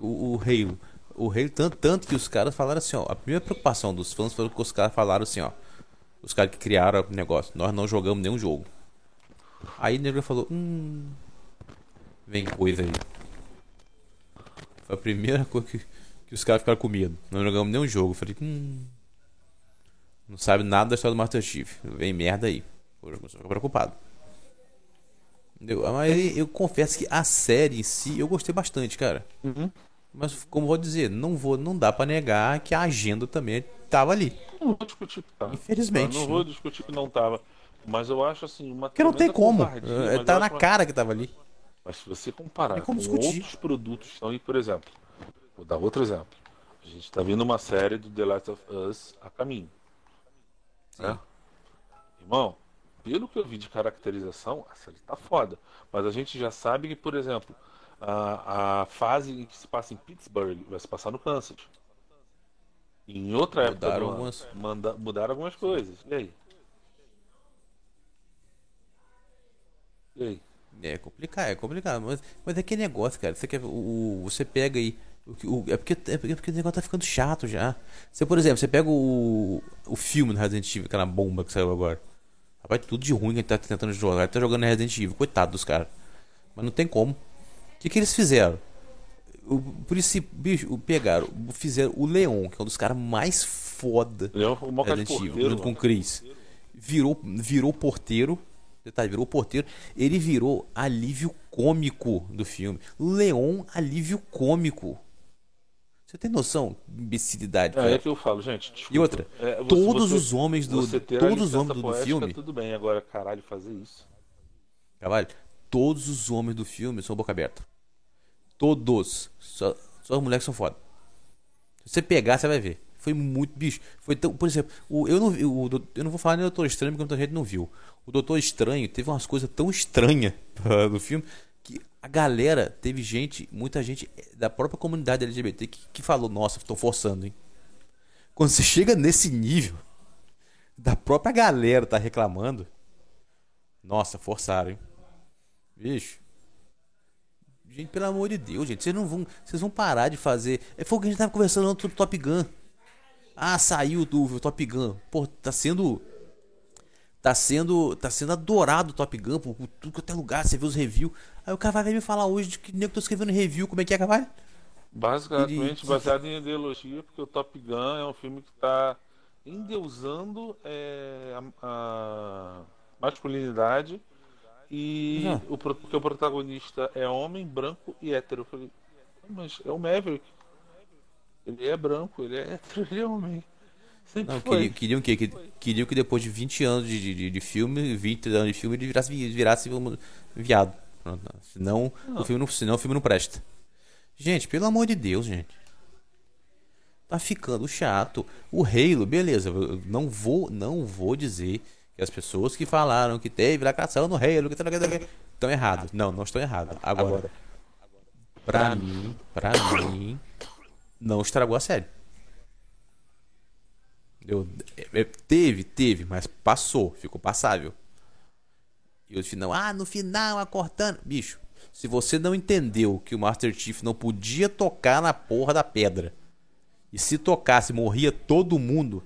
o, o Halo. O Halo, tanto, tanto que os caras falaram assim, ó. A primeira preocupação dos fãs foi que os caras falaram assim, ó. Os caras que criaram o negócio. Nós não jogamos nenhum jogo. Aí o nego falou, hum. Vem coisa aí. Foi a primeira (laughs) coisa que, que os caras ficaram com medo. Não jogamos nenhum jogo. Eu falei, hum. Não sabe nada da história do Master Chief. Vem merda aí. Eu fico preocupado. Entendeu? Mas eu confesso que a série em si eu gostei bastante, cara. Mas como vou dizer, não vou, não dá pra negar que a agenda também tava ali. Não vou discutir que tá. Infelizmente. Eu não vou discutir que não tava. Mas eu acho assim, uma Porque não tem como. É, Tá na cara que tava ali. Mas se você comparar como com discutir. outros produtos que estão aí, por exemplo, vou dar outro exemplo. A gente está vendo uma série do The Last of Us a caminho. Né? Irmão, pelo que eu vi de caracterização, a série tá foda. Mas a gente já sabe que, por exemplo, a, a fase em que se passa em Pittsburgh vai se passar no Kansas. Em outra época Mudaram ano, algumas- manda- mudaram algumas coisas. E aí? E aí? É complicado, é complicado. Mas, mas é que negócio, cara. Você, quer, o, você pega aí. O, o- é, porque, é porque é porque o negócio tá ficando chato já. Você, por exemplo, você pega o, o filme do Resident Evil, aquela bomba que saiu agora. Rapaz, tudo de ruim que ele tá tentando jogar. Ele tá jogando Resident Evil, coitado dos caras. Mas não tem como. O que, que eles fizeram? O, por isso, bicho, o- pegaram, fizeram o Leon, que é um dos caras mais foda é Resident Evil, porteiro, junto com o. Chris. Virou, virou porteiro. Detalhe, virou porteiro. Ele virou alívio cômico do filme. Leon, alívio cômico. Você tem noção? Imbecilidade, É, cara. é que eu falo, gente. desculpa. E outra, É, você- todos você- os homens do todos os homens do, do filme, Tudo bem, agora, caralho, fazer isso. Carvalho, todos os homens do filme são boca aberta. Todos. Só, só as mulheres são foda. Se você pegar, você vai ver. Foi muito, bicho. Foi tão, por exemplo, o, eu, não, o, eu não vou falar nem do Doutor Estranho porque muita gente não viu. O Doutor Estranho teve umas coisas tão estranhas (laughs) no filme que a galera, teve gente, muita gente da própria comunidade LGBT que, que falou: Nossa, estou forçando, hein? Quando você chega nesse nível, da própria galera tá reclamando, nossa, forçaram, hein? Bicho. Gente, pelo amor de Deus, gente, vocês não vão, vocês vão parar de fazer. É foi o que a gente tava conversando sobre Top Gun. Ah, saiu do Top Gun. Pô, tá sendo. Tá sendo. Tá sendo adorado o Top Gun por, por tudo que até lugar. Você vê os reviews. Aí o cara vai me falar hoje de que nem eu tô escrevendo review. Como é que é, Carvalho? Basicamente Ele... baseado em ideologia, porque o Top Gun é um filme que tá endeusando é, a, a, masculinidade e uhum. o, porque o protagonista é homem, branco e hétero. Eu falei, mas é o Maverick. Ele é branco, ele é hétero, ele é homem. Sempre não, queriam, queriam que, que, queriam que depois de 20 anos de, de, de filme, 20 anos de filme, ele virasse, virasse viado. Senão, o filme não, senão o filme não presta. Gente, pelo amor de Deus, gente. Tá ficando chato. O Halo, beleza, eu não vou, não vou dizer que as pessoas que falaram que teve lacração no que estão errados. Não, não estão errados. Agora, pra mim, pra mim, não estragou a série. Eu, é, teve, teve, mas passou, ficou passável. E o final, ah, no final, a. Bicho, se você não entendeu que o Master Chief não podia tocar na porra da pedra, e se tocasse morria todo mundo,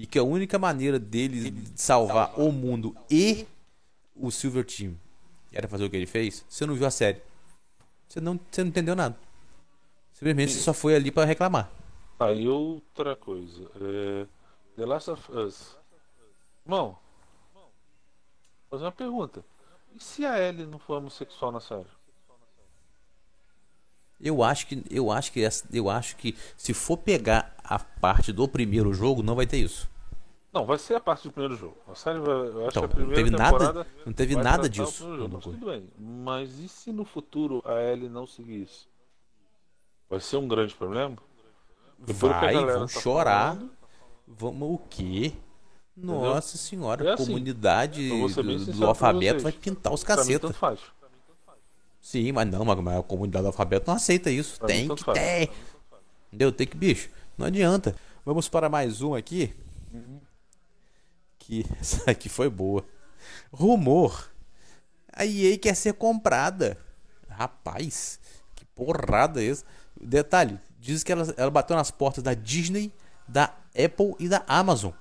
e que a única maneira dele salvar o mundo e o Silver Team era fazer o que ele fez, você não viu a série. Você não, você não entendeu nada. Simplesmente você só foi ali para reclamar. Aí ah, outra coisa. É... The Last of Us. Irmão, vou fazer uma pergunta. E se a Ellie não for homossexual na série? Eu acho que eu acho que eu acho que se for pegar a parte do primeiro jogo, não vai ter isso. Não, vai ser a parte do primeiro jogo. A série vai, eu acho então, que a primeira não teve nada, não teve nada disso. Mas, tudo bem. Mas e se no futuro a Ellie não seguir isso? Vai ser um grande problema? vai, vão tá chorar. Falando, Vamos o quê? Nossa Entendeu? senhora, é assim, comunidade do, do alfabeto vai pintar os cacetas. Sim, mas não, mas a comunidade do alfabeto não aceita isso. Pra tem que ter. Entendeu? Tem que, bicho. Não adianta. Vamos para mais um aqui. Uhum. Que (laughs) essa aqui foi boa. Rumor. A EA quer ser comprada. Rapaz, que porrada é essa. Detalhe, diz que ela, ela bateu nas portas da Disney, da Apple e da Amazon.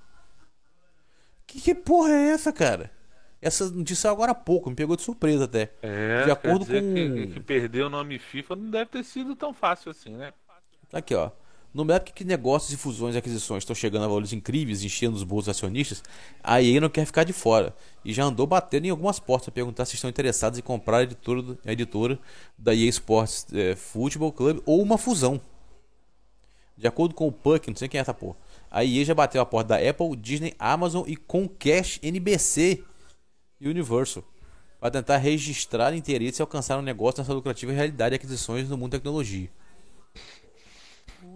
Que, que porra é essa, cara? Essa notícia agora há pouco, me pegou de surpresa até. É, de acordo com. Que, que perder o nome FIFA não deve ter sido tão fácil assim, né? Aqui, ó. Numa época que negócios e fusões e aquisições estão chegando a valores incríveis, enchendo os bolsos acionistas, a EA não quer ficar de fora e já andou batendo em algumas portas para perguntar se estão interessados em comprar a editora, a editora da EA Sports é, Football Club ou uma fusão. De acordo com o Puck, não sei quem é essa porra, a EA já bateu a porta da Apple, Disney, Amazon e Comcast NBC e Universal para tentar registrar interesse e alcançar um negócio nessa lucrativa realidade de aquisições no mundo da tecnologia.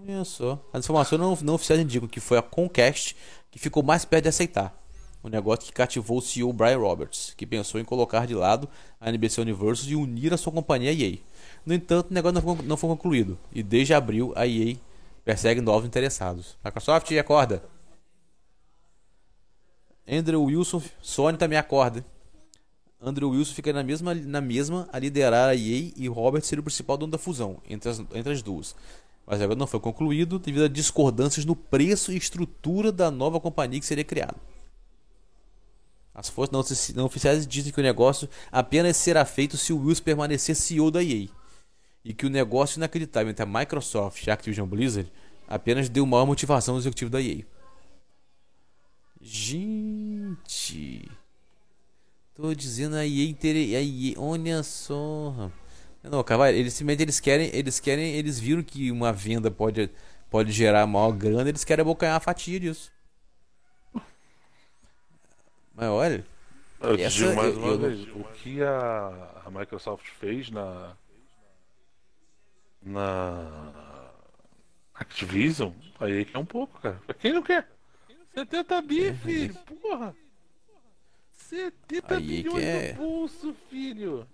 Olha. As informações não, não oficiais indicam que foi a Comcast que ficou mais perto de aceitar. O negócio que cativou o CEO Brian Roberts, que pensou em colocar de lado a NBC Universal e unir a sua companhia à EA. No entanto, o negócio não foi, não foi concluído, e desde abril a EA persegue novos interessados. Microsoft acorda. Andrew Wilson, Sony também acorda. Andrew Wilson fica na mesma, na mesma a liderar a EA e Robert ser o principal dono da fusão entre as, entre as duas. Mas agora não foi concluído devido a discordâncias no preço e estrutura da nova companhia que seria criada. As forças não oficiais dizem que o negócio apenas será feito se o Wilson permanecer CEO da EA. E que o negócio inacreditável entre a Microsoft e a Activision Blizzard apenas deu maior motivação ao executivo da EA. Gente. Tô dizendo a EA, a EA olha só. Não, Carvalho, eles simplesmente eles querem, eles querem, eles viram que uma venda pode, pode gerar maior grana, eles querem abocanhar a fatia disso. Mas olha. Eu essa, digo mais uma eu, vez, eu... o que a, a Microsoft fez na na Activision? Aí quer um pouco, cara. Pra quem não quer? 70 bi, É, filho. Porra. 70 Aí bilhões quer. no bolso, filho.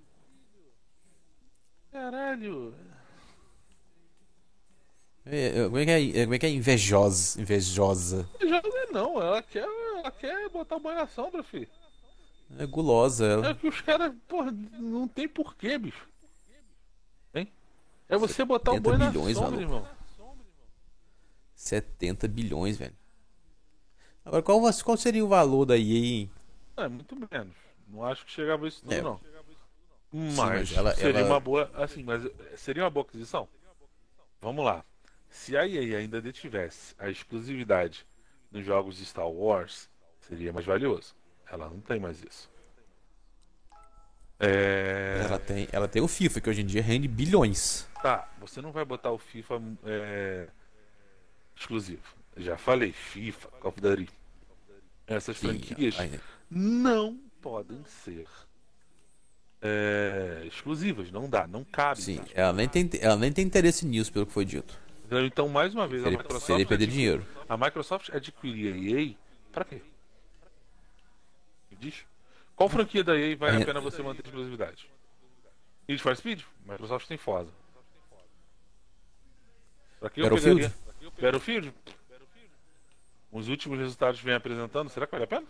Caralho. É, é, Como é que é, é, como é, que é invejosa? Invejosa. Não é ela quer, ela quer botar o banho na sombra, filho. É gulosa É ela. que os caras, porra, não tem porquê, bicho. Hein? É você botar o 70 boi na bilhões, sombra, maluco. irmão. 70 bilhões, velho. Agora, qual, qual seria o valor da EA, hein? É, muito menos. Não acho que chegava isso tudo, É. não. Mas, mas ela- seria ela- uma boa. Assim, mas seria uma boa aquisição? Vamos lá. Se a EA ainda detivesse a exclusividade nos jogos de Star Wars, seria mais valioso. Ela não tem mais isso. É. Ela tem, ela tem o FIFA, que hoje em dia rende bilhões. Tá, você não vai botar o FIFA é, exclusivo. Já falei, FIFA, Call of Duty. Essas Sim, franquias não podem ser é, exclusivas. Não dá, não cabe. sim, ela nem, tem, ela nem tem interesse nisso, pelo que foi dito. Então, mais uma vez, a Seria, Microsoft, seria perder dinheiro. a Microsoft adquirir a EA pra quê? Me diz. Qual franquia da EA vale É. a pena você manter exclusividade? Need for Speed? Microsoft tem Forza. Pra que eu Battlefield? pegaria? Battlefield? Os últimos resultados vem apresentando, será que vale a pena?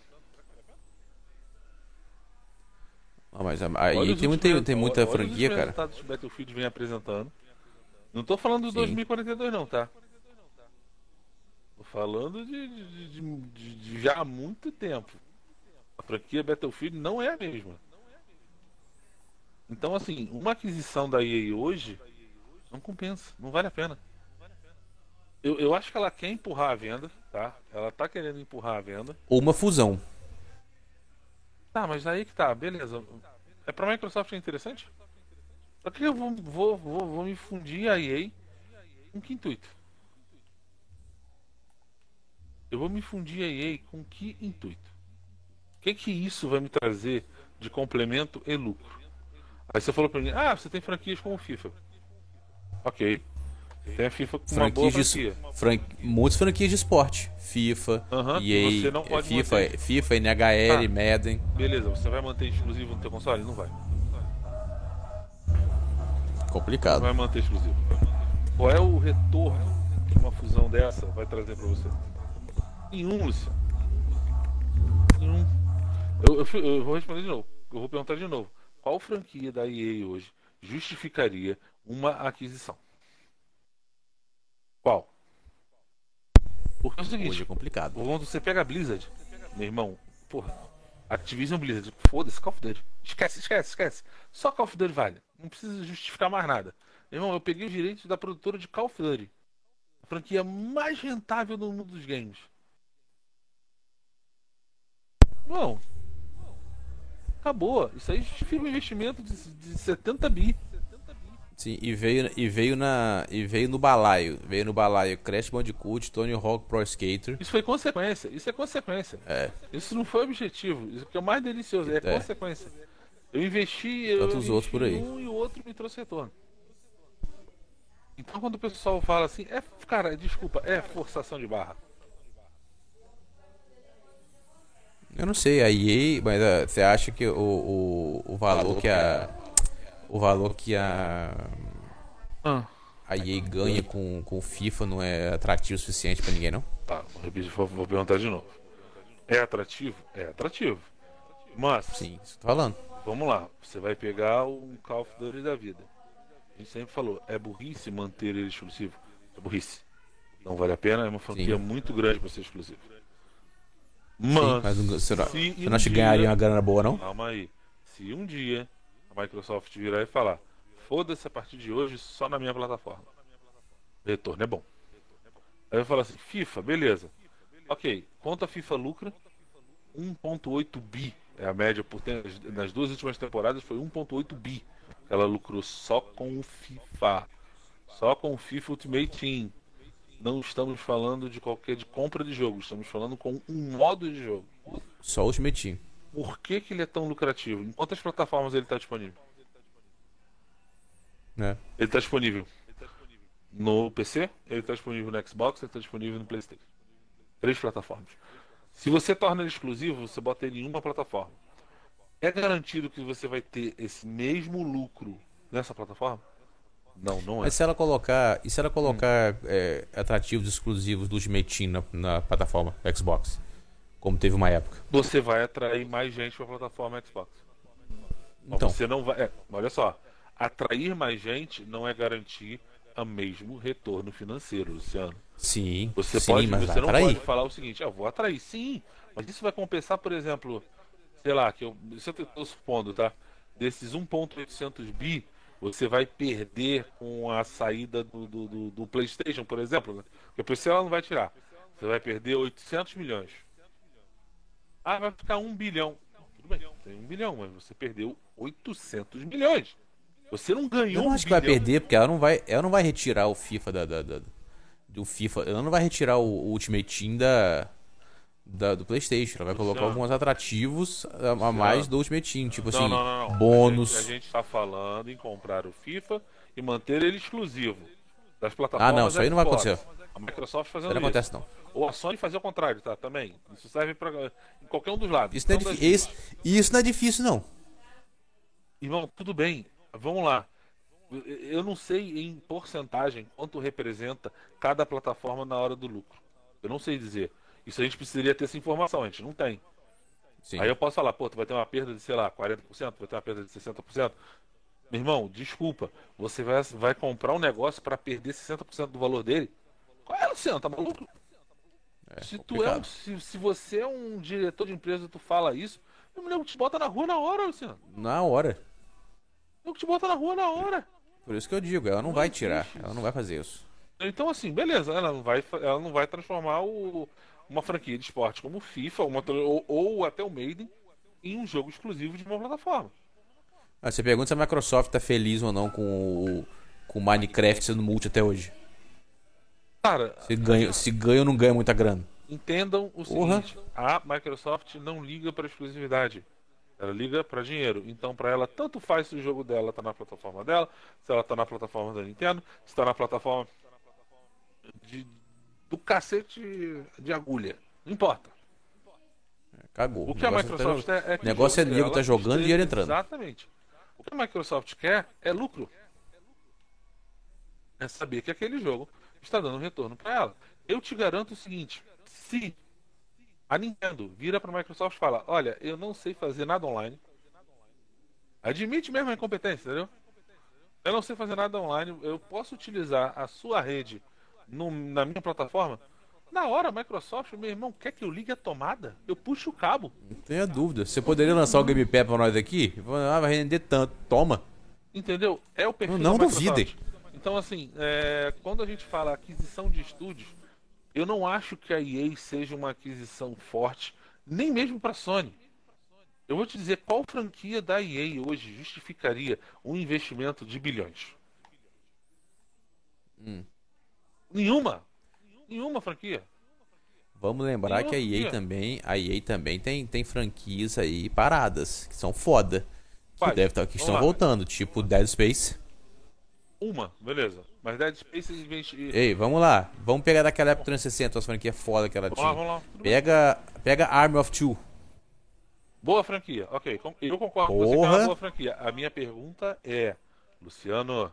Ah, mas a, a Olha EA os tem, últimos- tem, muita olha os franquia, últimos cara. resultados que o Battlefield vem apresentando. Não tô falando do Sim. 2042 não, tá? Tô falando de, de- de- de- de já há muito tempo. A franquia Battlefield não é a mesma. Então, assim, uma aquisição da EA hoje não compensa, não vale a pena. Eu, eu acho que ela quer empurrar a venda, tá? Ela tá querendo empurrar a venda. Ou uma fusão. Tá, mas aí que tá, beleza. É pra Microsoft é interessante? Pra que eu vou, vou, vou, vou me fundir a EA com que intuito? Eu vou me fundir a EA com que intuito? O que que isso vai me trazer de complemento e lucro? Aí você falou pra mim, ah, você tem franquias como FIFA. Ok. Tem a FIFA com uma boa Franquias de, franquia. fran, muitas franquias de esporte. FIFA, você EA, não pode FIFA, manter. FIFA, NHL, Tá. Madden. Beleza, você vai manter exclusivo no teu console? Não vai. Complicado. vai manter exclusivo. Qual é o retorno que uma fusão dessa vai trazer pra você? Nenhum, Luciano. Nenhum. Eu, eu eu vou responder de novo. Eu vou perguntar de novo. Qual franquia da EA hoje justificaria uma aquisição? Qual? Porque é o Hoje seguinte, é complicado. quando você pega a Blizzard, meu irmão, porra, Activision Blizzard, foda-se, Call of Duty. Esquece, esquece, esquece. Só Call of Duty vale. Não precisa justificar mais nada. Meu irmão, eu peguei os direitos da produtora de Call of Duty. A franquia mais rentável do mundo dos games. Não. Acabou. Isso aí justifica um investimento de, de 70 bi. Sim, e veio, e veio na. E veio no balaio. Veio no balaio Crash Bandicoot, Tony Hawk Pro Skater. Isso foi consequência. Isso é consequência. É. Isso não foi objetivo. Isso que é o mais delicioso. É, É. consequência. Eu investi. Eu Tantos investi outros por aí. um e o outro me trouxe retorno. Então quando o pessoal fala assim, é, cara, desculpa, é forçação de barra. Eu não sei, a EA, mas ah, você acha que o, o, o valor que a. O valor que a. Ah, A EA ganha com, com o FIFA não é atrativo o suficiente pra ninguém, não? tá, vou, repetir, vou, vou perguntar de novo. É atrativo? É atrativo. Mas, Sim, isso que eu tô falando. vamos lá, você vai pegar um Call of Duty da vida. A gente sempre falou, é burrice manter ele exclusivo. É burrice. Não vale a pena, é uma franquia Sim. muito grande para ser exclusivo. Sim, Mas, mas não- você não, se você um não acha que ganharia uma grana boa, não? Calma aí. Se um dia Microsoft virar e falar, foda-se a partir de hoje só na minha plataforma. Retorno é bom. Aí eu falo assim, FIFA, beleza. Ok, quanto a FIFA lucra? 1.8 bi. É a média por nas duas últimas temporadas foi 1.8 bi. Ela lucrou só com o FIFA. Só com o FIFA Ultimate Team. Não estamos falando de qualquer de compra de jogo, estamos falando com um modo de jogo. Só o Ultimate Team. Por que, que ele é tão lucrativo? Em quantas plataformas ele está disponível? Né? Ele está disponível No PC, ele está disponível no Xbox, ele está disponível no PlayStation. Três plataformas. Se você torna ele exclusivo, você bota ele em uma plataforma. É garantido que você vai ter esse mesmo lucro nessa plataforma? Não, não é. Mas se ela colocar. E se ela colocar é, atrativos exclusivos do Ultimate Team na, na plataforma Xbox? Como teve uma época. Você vai atrair mais gente para a plataforma Xbox. Então. você não vai. é, olha só. Atrair mais gente não é garantir o mesmo retorno financeiro, Luciano. Sim, Você sim, pode, mas você não atrair. pode falar o seguinte, ah, vou atrair, sim, mas isso vai compensar, por exemplo, sei lá, que eu, isso eu estou supondo, tá? Desses 1.800 bi, você vai perder com a saída do, do, do- do PlayStation, por exemplo, né? Porque o PC ela não vai tirar. Você vai perder 800 milhões. Ah, vai ficar 1 bilhão. Tudo bem, tem 1 bilhão, mas você perdeu 800 milhões. Você não ganhou Eu não um acho que vai perder, porque ela não vai, ela não vai retirar o FIFA da, da- da- do FIFA. Ela não vai retirar o, o Ultimate Team da, da- do PlayStation. Ela vai colocar alguns atrativos a, a mais do Ultimate Team, tipo Não, assim, não, não, não. bônus. A gente está falando em comprar o FIFA e manter ele exclusivo das plataformas. Ah, não, isso aí não vai acontecer. A Microsoft fazendo Isso não isso. acontece não. Ou a Sony fazer o contrário, tá? Também. Isso serve para qualquer um dos lados. Isso não, é Então, difí- isso, isso não é difícil não. Irmão, tudo bem. Vamos lá. Eu não sei em porcentagem quanto representa cada plataforma na hora do lucro. Eu não sei dizer. Isso a gente precisaria ter essa informação, a gente não tem. Sim. Aí eu posso falar, pô, tu vai ter uma perda de, sei lá, 40%, vai ter uma perda de 60%. Meu irmão, desculpa, você vai, vai comprar um negócio para perder 60% do valor dele? Qual é, Luciano? Tá maluco? É se, tu é um, se, se você é um diretor de empresa e tu fala isso, meu nego te bota na rua na hora, Luciano. Na hora. Eu te bota na rua na hora. Por isso que eu digo, ela não vai tirar. Ela não vai fazer isso. Então, assim, beleza, ela não vai, ela não vai transformar o- uma franquia de esporte como o FIFA uma, ou, ou até o Maiden em um jogo exclusivo de uma plataforma. Ah, você pergunta se a Microsoft tá feliz ou não com o, com Minecraft sendo multi até hoje. Cara, Se ganha, se ganha ou não ganha muita grana. entendam o seguinte: a Microsoft não liga para exclusividade. Ela liga para dinheiro. Então, para ela, tanto faz se o jogo dela tá na plataforma dela, se ela tá na plataforma da Nintendo, se tá na plataforma de, do cacete de agulha. Não importa. Cagou. O que a negócio Microsoft tá- é, é que o negócio é nego tá jogando e dinheiro entrando. Exatamente. O que a Microsoft quer é lucro. É saber que aquele jogo está dando retorno para ela. Eu te garanto o seguinte: se a Nintendo vira para a Microsoft e fala, olha, eu não sei fazer nada online, admite mesmo a incompetência, entendeu? Eu não sei fazer nada online, eu posso utilizar a sua rede no- na minha plataforma. Na hora, a Microsoft, meu irmão, quer que eu ligue a tomada? Eu puxo o cabo. Não tenha dúvida. Você poderia lançar o Game Pass pra nós aqui? Ah, vai render tanto. Toma. Entendeu? É o perfil Não Microsoft. duvidem. Então, assim, é, quando a gente fala aquisição de estúdios, eu não acho que a EA seja uma aquisição forte, nem mesmo para Sony. Eu vou te dizer qual franquia da EA hoje justificaria um investimento de bilhões. Hum. Nenhuma. Nenhuma franquia. Vamos lembrar Nenhuma que a EA franquia. também, a EA também tem, tem franquias aí paradas, que são foda. Que, Quais? deve tá, que Vamos estão lá. voltando, tipo Dead Space. Uma, beleza. Mas Dead Space investi... Ei, vamos lá. Vamos pegar daquela época 360, as franquias foda que ela Vamos lá, tinha. vamos lá. Tudo bem. Pega, pega Army of Two. Boa franquia, ok. Eu concordo com você que é Porra. uma boa franquia. A minha pergunta é, Luciano,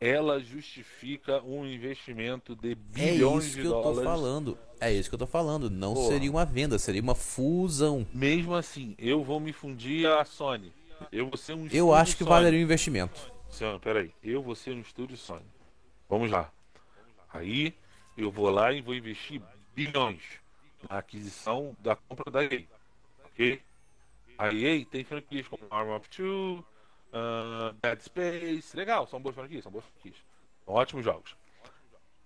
ela justifica um investimento de bilhões é isso que eu dólares. Tô falando. É isso que eu tô falando. Não seria uma venda, seria uma fusão. Mesmo assim, eu vou me fundir a Sony. Eu vou ser um Eu acho que Sony. valeria o investimento. Senhor, peraí. Eu vou ser um estúdio Sony. Vamos lá. Aí eu vou lá e vou investir bilhões na aquisição da compra da EA. Ok? A EA tem franquias como Arm Up two Uh, Dead Space, legal, são boas franquias, são boas franquias. Ótimos jogos.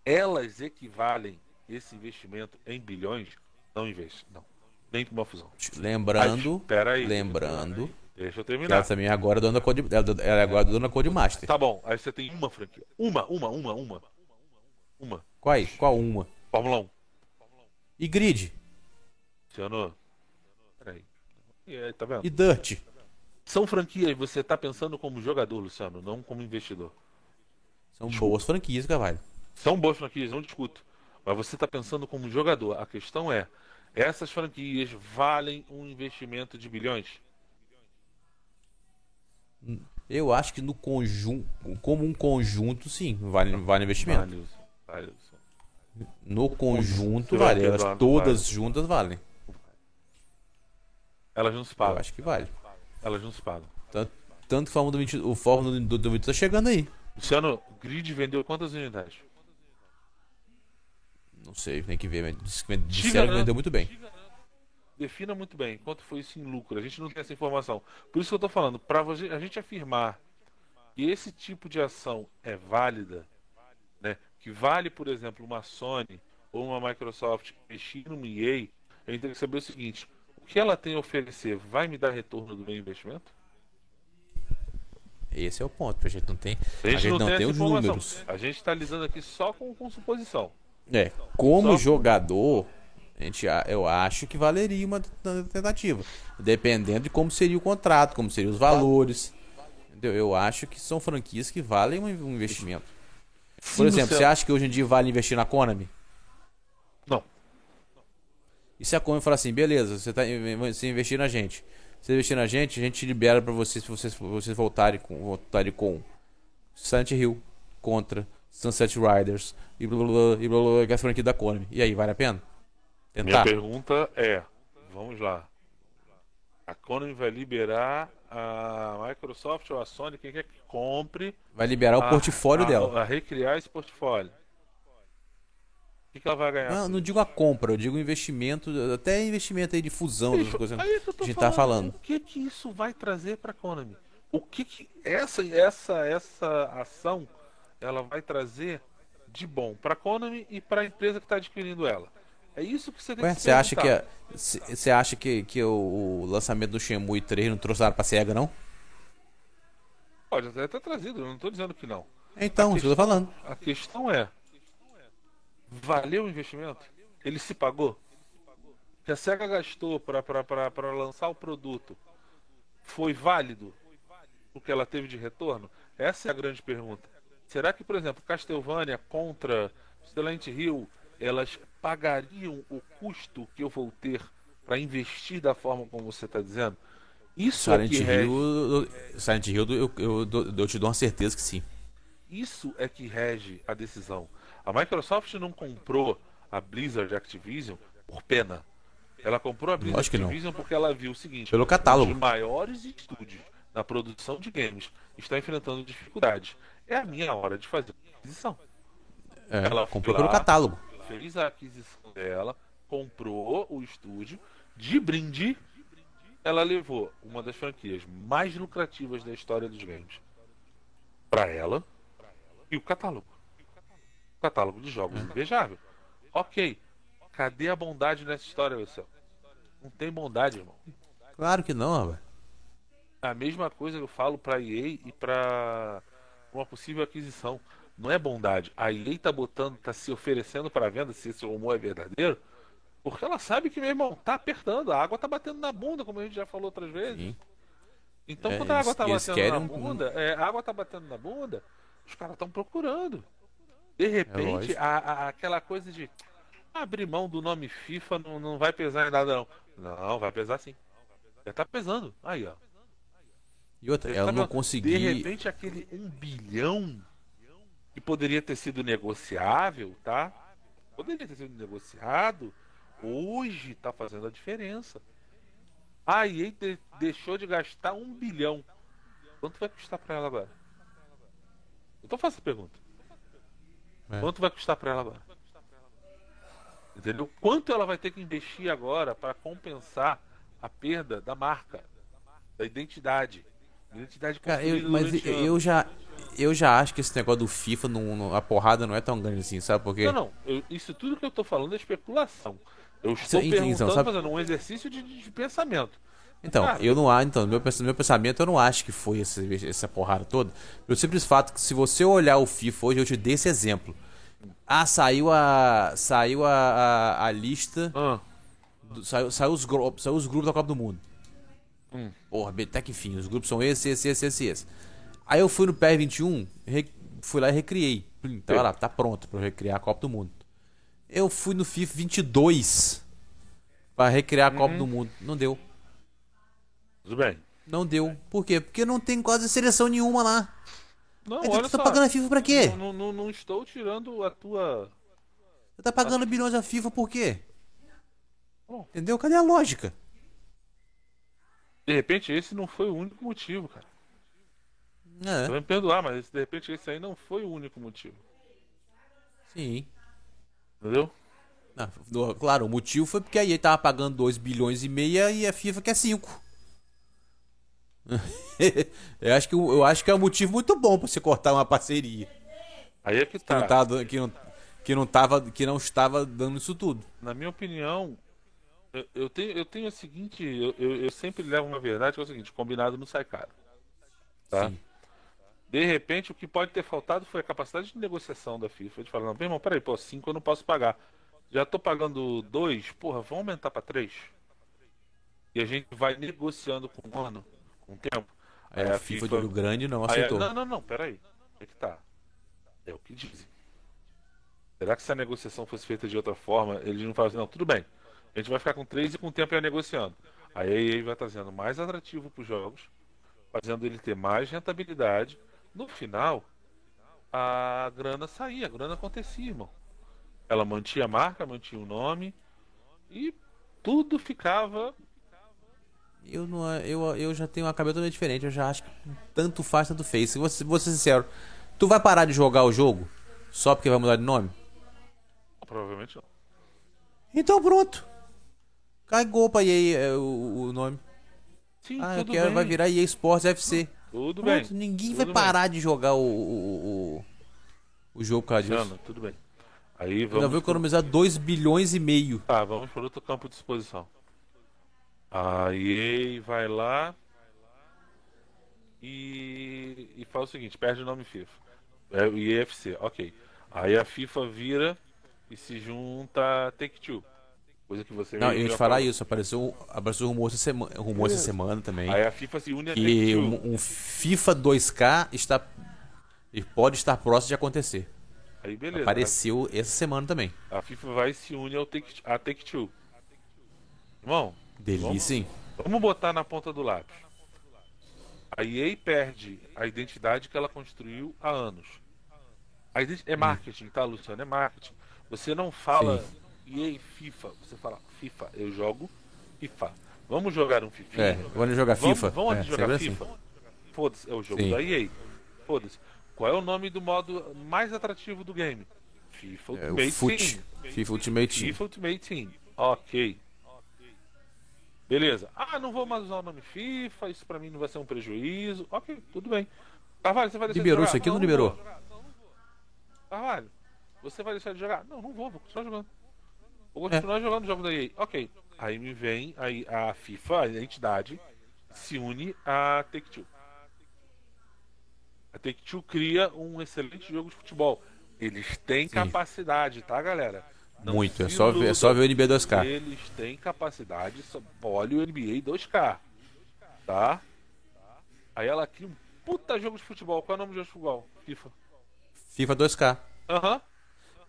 Elas equivalem esse investimento em bilhões? Não investe, não. Nem uma fusão. Lembrando, aí, lembrando. Deixa eu terminar. Ela também agora é dona Code, é ela é agora dona Code Master. Tá bom, aí você tem uma franquia. Uma, uma, uma, uma. Uma. Qual, aí? Qual uma? Fórmula 1. E Grid? Funcionou? Peraí. E tá vendo? E Dirt? São franquias, você tá pensando como jogador, Luciano, não como investidor. São boas franquias, Carvalho. São boas franquias, não discuto. Mas você está pensando como jogador. A questão é: essas franquias valem um investimento de bilhões? Eu acho que no conjunto, como um conjunto, sim, vale, vale investimento. Vale, vale. No conjunto, vale. Elas todas vale. juntas valem. Elas não se pagam. Eu acho que vale. Elas não se pagam. Tanto, tanto Fórmula 20, o Fórmula do, do 20 tá chegando aí. Luciano, Grid vendeu quantas unidades? Não sei, tem que ver, mas disseram que vendeu muito bem. Defina muito bem quanto foi isso em lucro. A gente não tem essa informação. Por isso que eu estou falando, para a gente afirmar que esse tipo de ação é válida, né, que vale, por exemplo, uma Sony ou uma Microsoft investir no EA, a gente tem que saber o seguinte: o que ela tem a oferecer vai me dar retorno do meu investimento? Esse é o ponto. A gente não tem, a gente, a gente não, tem, tem os números. A gente está lidando aqui só com, com suposição. É, como só jogador, a gente, eu acho que valeria uma tentativa. Dependendo de como seria o contrato, como seriam os valores. Entendeu? Eu acho que são franquias que valem um investimento. Por exemplo, você acha que hoje em dia vale investir na Konami? E se a Konami falar assim, beleza, você, tá, você investir na gente. Você investir na gente, a gente libera para vocês se vocês, vocês voltarem com, voltarem com Silent Hill, Contra, Sunset Riders e blá blá blá, e blá, blá, blá, franquia da Konami. E aí, vale a pena? Tentar? Minha pergunta é, vamos lá. A Konami vai liberar a Microsoft ou a Sony, quem quer que compre. Vai liberar a, o portfólio a, dela. A recriar esse portfólio que, que ela vai ganhar? Não, não digo a compra, eu digo investimento, até investimento aí de fusão, Bicho, coisas aí que, a gente tá falando. O que que isso vai trazer para a Konami? O que que essa essa essa ação ela vai trazer de bom para a Konami e para a empresa que está adquirindo ela? É isso que você tem Ué, que você acha que você acha que, que o, o, lançamento do Shenmue 3 não trouxe nada para Sega não? Pode até ter trazido, eu não estou dizendo que não. Então, isso que eu tô falando. A questão é, valeu o investimento? Ele se pagou? Que a SEGA gastou para lançar o produto foi válido o que ela teve de retorno? Essa é a grande pergunta. Será que, por exemplo, Castlevania contra Silent Hill, elas pagariam o custo que eu vou ter para investir da forma como você está dizendo? Isso Silent é que rege... Hill, Silent Hill eu, eu, eu, eu te dou uma certeza que sim. Isso é que rege a decisão. A Microsoft não comprou a Blizzard Activision por pena. Ela comprou a Blizzard Activision porque ela viu o seguinte: pelo catálogo. Os maiores estúdios na produção de games estão enfrentando dificuldades. É a minha hora de fazer a aquisição. É, ela comprou lá, pelo catálogo. Fez a aquisição dela, comprou o estúdio, de brinde, ela levou uma das franquias mais lucrativas da história dos games para ela e o catálogo catálogo de jogos é. invejável. Ok. Cadê a bondade nessa história, Luciano? Não tem bondade, irmão. Claro que não, velho. A mesma coisa que eu falo pra EA e pra uma possível aquisição. Não é bondade. A EA tá botando, tá se oferecendo para venda, se esse rumor é verdadeiro, porque ela sabe que, meu irmão, tá apertando, a água tá batendo na bunda, como a gente já falou outras vezes. Sim. Então, é, quando a água tá batendo na bunda, é, a água tá batendo na bunda, os caras estão procurando. De repente, é a, a, aquela coisa de abrir mão do nome FIFA não, não vai pesar em nada, não. Não, vai pesar sim. Já tá pesando. Aí, ó. E outra, ela tá não conseguiu. De repente, aquele um bilhão que poderia ter sido negociável, tá? Poderia ter sido negociado. Hoje tá fazendo a diferença. A EA de, deixou de gastar um bilhão. Quanto vai custar para ela agora? Então faça a pergunta. É. Quanto vai custar para ela agora? Entendeu? Quanto ela vai ter que investir agora para compensar a perda da marca, da identidade? identidade Cara, eu, mas eu já, eu já acho que esse negócio do FIFA, não, não, a porrada não é tão grande assim, sabe por quê? Não, não. Eu, isso tudo que eu estou falando é especulação. Eu estou então, perguntando, sabe... fazendo um exercício de, de pensamento. Então, Cara, eu não acho, então, meu, meu pensamento eu não acho que foi essa, essa porrada toda. Pelo simples fato que se você olhar o FIFA hoje, eu te dei esse exemplo. Ah, saiu a. Saiu a, a, a lista. Ah. Do, saiu, saiu, os, saiu os grupos da Copa do Mundo. Hum. Porra, até que enfim, os grupos são esses, esse, esse, esse, esse. Aí eu fui no PR21, re, fui lá e recriei. Plim, Tá lá, tá pronto pra recriar a Copa do Mundo. Eu fui no FIFA 22 pra recriar a Copa do Mundo. Não deu. Tudo bem. Não deu. Por quê? Porque não tem quase seleção nenhuma lá. Não, Aí tu olha tá só. pagando a FIFA pra quê? Não, não, não estou tirando a tua. Você tá pagando bilhões a FIFA por quê? Bom. Entendeu? Cadê a lógica? De repente, esse não foi o único motivo, cara. Você É, vai me perdoar, mas de repente esse aí não foi o único motivo. sim. Entendeu? No- claro, o motivo foi porque aí ele tava pagando 2 bilhões e meia e a FIFA quer 5. (laughs) eu, acho que, o- eu acho que é um motivo muito bom pra você cortar uma parceria. Aí é que Que tá. não, tava, dando- que, não, que, não tava, que não estava dando isso tudo. Na minha opinião, eu, eu tenho, eu tenho a seguinte. Eu, eu, eu sempre levo uma verdade que é o seguinte: combinado não sai caro. Tá? Sim. De repente, o que pode ter faltado foi a capacidade de negociação da FIFA. De falar, não, meu irmão, peraí, pô, 5 eu não posso pagar. Já tô pagando 2, porra, vamos aumentar pra 3. E a gente vai negociando com um ano, com o tempo. Aí a FIFA de olho grande não Aí, aceitou. não, não, não, peraí. É que tá. É o que dizem. Será que se a negociação fosse feita de outra forma, eles não falam assim, não, tudo bem. A gente vai ficar com três e com o tempo ia negociando. Aí a EA vai trazendo mais atrativo para os jogos, fazendo ele ter mais rentabilidade. No final, a grana saía, a grana acontecia, irmão. Ela mantinha a marca, mantinha o nome e tudo ficava. Eu, não, eu, eu já tenho uma cabeça totalmente diferente. Eu já acho que tanto faz, tanto fez. Se você, vou ser sincero, tu vai parar de jogar o jogo só porque vai mudar de nome? Provavelmente não. Então pronto. Cagou pra EA é, o, o nome. Sim, Ah, eu quero, bem. vai virar EA Sports FC. Tudo Pronto, bem. ninguém tudo vai bem. parar de jogar o, o, o, o jogo por causa disso. Tudo bem. Aí Ainda vamos. vou economizar 2 bilhões e meio. Tá, vamos para outro campo de exposição. A EA vai lá e, e faz o seguinte: perde o nome FIFA. É o EFC, ok. Aí a FIFA vira e se junta a Take-Two. Coisa que você Não, eu ia te falar isso. Apareceu, apareceu rumor, essa semana, rumor essa semana também. Aí a FIFA se une a Que um, um FIFA 2K está. e Pode estar próximo de acontecer. Aí beleza. Apareceu essa semana também. A FIFA vai e se une ao Take, a Take-Two. Irmão, Delícia, hein? Vamos botar na ponta do lápis. A EA perde a identidade que ela construiu há anos. É marketing, tá, Luciano? É marketing. Você não fala EA FIFA, você fala FIFA. Eu jogo FIFA. Vamos jogar um FIFA. É, vamos jogar Vamos, FIFA. vamos é, jogar sempre FIFA. assim. Foda-se, é o jogo Sim. da EA. Foda-se. Qual é o nome do modo mais atrativo do game? FIFA É, Ultimate FUT. Team. FIFA Ultimate Team. FIFA Ultimate Team. Ok. Beleza. Ah, não vou mais usar o nome FIFA, isso pra mim não vai ser um prejuízo. Ok, tudo bem. Carvalho, você vai deixar Liberou de jogar? isso aqui ou não vou. liberou? Carvalho, você vai deixar de jogar? Não, não vou, vou continuar jogando. Vou É. continuar jogando o jogo da EA. Ok. Aí me vem aí a FIFA, a entidade, se une a Take-Two. A Take-Two cria um excelente jogo de futebol. Eles têm capacidade, tá, galera? Não Muito. É só, ver, é só ver o NBA 2K. Eles têm capacidade, só- olha o NBA 2K, tá? Aí ela cria um puta jogo de futebol. Qual é o nome do jogo de futebol? FIFA. FIFA 2K. Aham.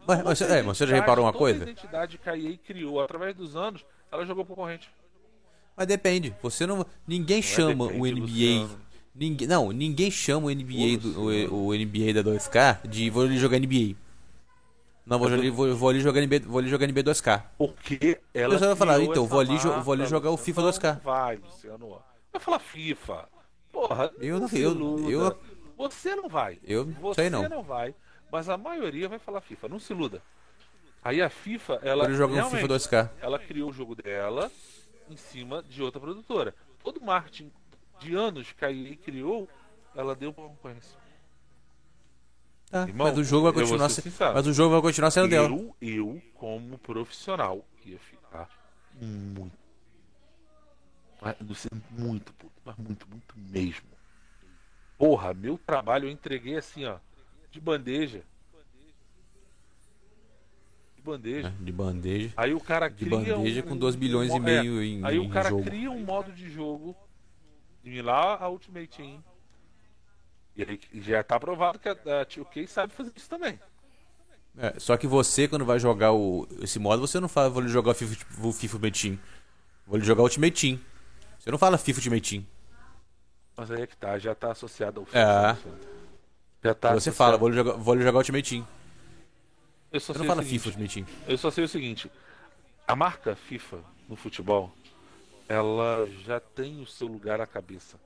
Mas, mas, é, mas você já reparou uma coisa? A identidade que a EA criou através dos anos, ela jogou pro corrente. Mas depende. Você não. Ninguém chama o é depende, NBA. Luciano. Ninguém, não, ninguém chama o NBA, do, o, o NBA da 2K de vou jogar NBA. Não, vou, ali, vou, vou ali jogar NBA, vou ali jogar NBA 2K. Porque ela. Você vai falar, então, vou ali jo- vou ali jogar o. FIFA Não 2K. Vai, Luciano. Vai falar FIFA. Porra, Eu não- eu- eu- Você não vai. Eu Você sei não. não vai. Mas a maioria vai falar FIFA. Não se iluda. Aí a FIFA, ela. Jogar o realmente, FIFA 2K. ela criou o jogo dela em cima de outra produtora. Todo marketing de anos que a EA criou, ela deu pra concorrência. Tá, Irmão, mas o jogo vai eu continuar ser se- sincero. Mas o jogo vai continuar sendo dela. Eu, eu, como profissional, ia ficar muito. Muito puto, mas muito, muito mesmo. Porra, meu trabalho eu entreguei assim, ó, de bandeja. De bandeja. né, De bandeja. Aí o cara De cria bandeja um, com 2 bilhões e um- meio é, em, Aí o cara jogo. cria um modo de jogo similar a Ultimate Team. E aí já tá provado que a, a 2K sabe fazer isso também. É, só que você, quando vai jogar o, esse modo, você não fala, vou jogar o FIFA, o FIFA Ultimate Team. Vou jogar o Ultimate Team. Você não fala FIFA Ultimate Team. Mas aí é que tá, já tá associado ao FIFA. É. Já tá você associado. fala, vou jogar, vou jogar o Ultimate Team. Eu só Você sei não fala seguinte, FIFA Ultimate Team. Eu só sei o seguinte: a marca FIFA no futebol, ela já tem o seu lugar à cabeça.